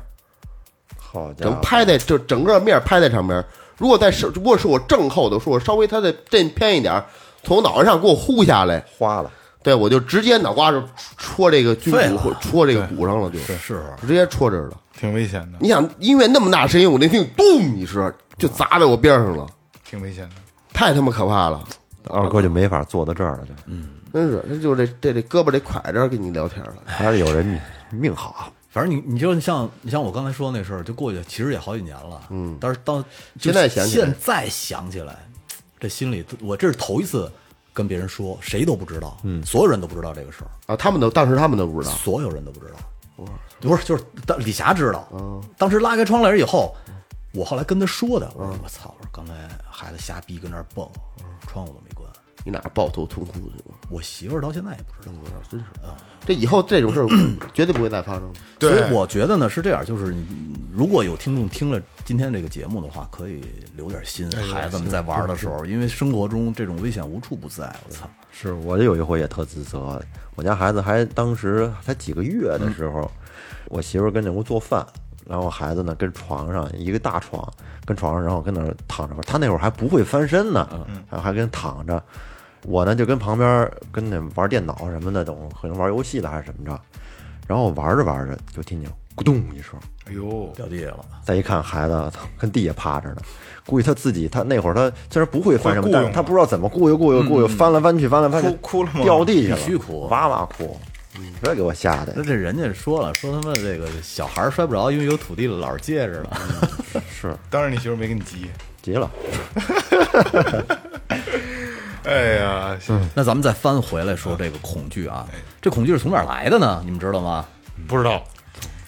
整好家伙，拍在这整个面拍在上边。如果在是如果是我正后头，说我稍微它再震偏一点，从我脑袋上给我呼下来，花了，对我就直接脑瓜子戳这个军废了鼓或戳这个骨上了，就是是直接戳这儿了。挺危险的，你想音乐那么大声音，我那听咚一声就砸在我边上了，挺危险的。太他妈可怕了！二哥就没法坐到这儿了，就嗯真是，那就这这这胳膊得拐着跟你聊天了。还是有人命命好。反正你你就像你像我刚才说那事儿，就过去其实也好几年了，嗯，但是到现在想起来现在想起来，这心里我这是头一次跟别人说，谁都不知道，嗯，所有人都不知道这个事儿，啊，他们都当时他们都不知道，所有人都不知道，不是就是当李霞知道，当时拉开窗帘以后，我后来跟他说的，我说我操，我说刚才孩子瞎逼跟那儿蹦，窗户都没关，你哪抱头痛哭去吗？我媳妇儿到现在也不知道。真是啊！这以后这种事儿 绝对不会再发生。所以我觉得呢是这样，就是你如果有听众听了今天这个节目的话，可以留点心，孩子们在玩的时候，因为生活中这种危险无处不在。我操，是我有一回也特自责，我家孩子还当时才几个月的时候，我媳妇儿跟那屋做饭，然后孩子呢跟床上一个大床，跟床上然后跟那儿躺着，他那会儿还不会翻身呢，然后还跟躺着，我呢就跟旁边跟那玩电脑什么的，等可能玩游戏的还是怎么着，然后玩着玩着就听见咕咚一声，哎呦，掉地下了，再一看孩子操跟地下趴着呢，估计他自己他那会儿他虽然不会翻什么但是他不知道怎么顾悠顾悠雇悠，翻来翻去翻来翻去，哭哭了吗？掉地下了，必须哭哇哇哭，这给我吓的。那，这人家说了，说他妈这个小孩摔不着，因为有土地了，老是接着了。是。当然你媳妇没跟你急。急了，哎呀，行那咱们再翻回来说这个恐惧啊，这恐惧是从哪儿来的呢？你们知道吗？不知道，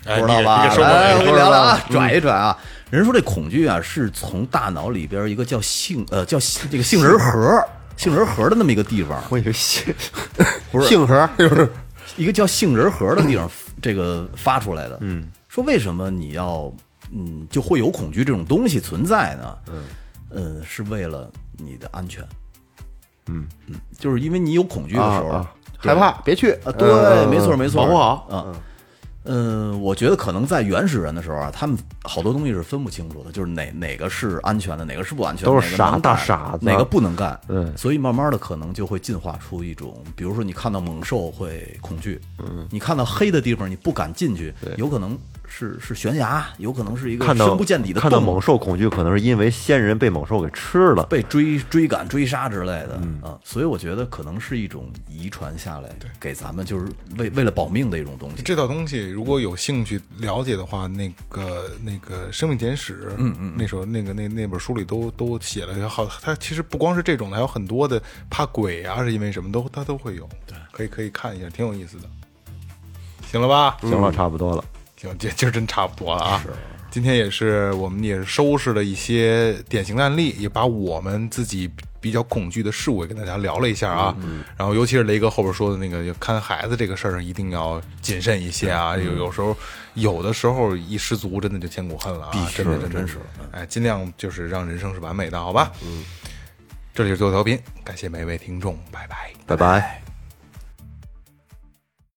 哎不知道吧？来，我们聊聊啊，嗯拽一拽啊。人说这恐惧啊，是从大脑里边一个叫杏呃叫这个杏仁核杏仁核的那么一个地方，我以为杏 不是杏核就是一个叫杏仁核的地方，这个发出来的。嗯，说为什么你要嗯就会有恐惧这种东西存在呢？嗯，呃，是为了你的安全。嗯。嗯，就是因为你有恐惧的时候，啊啊害怕别去啊，对，嗯没错没错，保护好嗯。嗯，我觉得可能在原始人的时候啊，他们好多东西是分不清楚的，就是哪哪个是安全的，哪个是不安全的，都是傻大傻子哪个不能干。嗯所以慢慢的可能就会进化出一种，比如说你看到猛兽会恐惧，嗯，你看到黑的地方你不敢进去，有可能是是悬崖，有可能是一个看到深不见底的洞看到猛兽恐惧，可能是因为先人被猛兽给吃了。被追追赶、追杀之类的，啊，所以我觉得可能是一种遗传下来给咱们就是为为了保命的一种东西。这套东西如果有兴趣了解的话，那个那个《生命简史》，嗯嗯，那时候那个那那本书里都都写了好，它其实不光是这种的，还有很多的怕鬼啊，是因为什么都它都会有，对，可以可以看一下，挺有意思的。行了吧？行了，差不多了。行，今今儿真差不多了啊。今天也是我们也是收拾了一些典型的案例，也把我们自己比较恐惧的事物也跟大家聊了一下啊。然后尤其是雷哥后边说的那个看孩子这个事儿上，一定要谨慎一些啊。有有时候有的时候一失足，真的就千古恨了啊！真的真的是，哎，尽量就是让人生是完美的，好吧？嗯。这里是最后调频，感谢每位听众，拜拜，拜拜。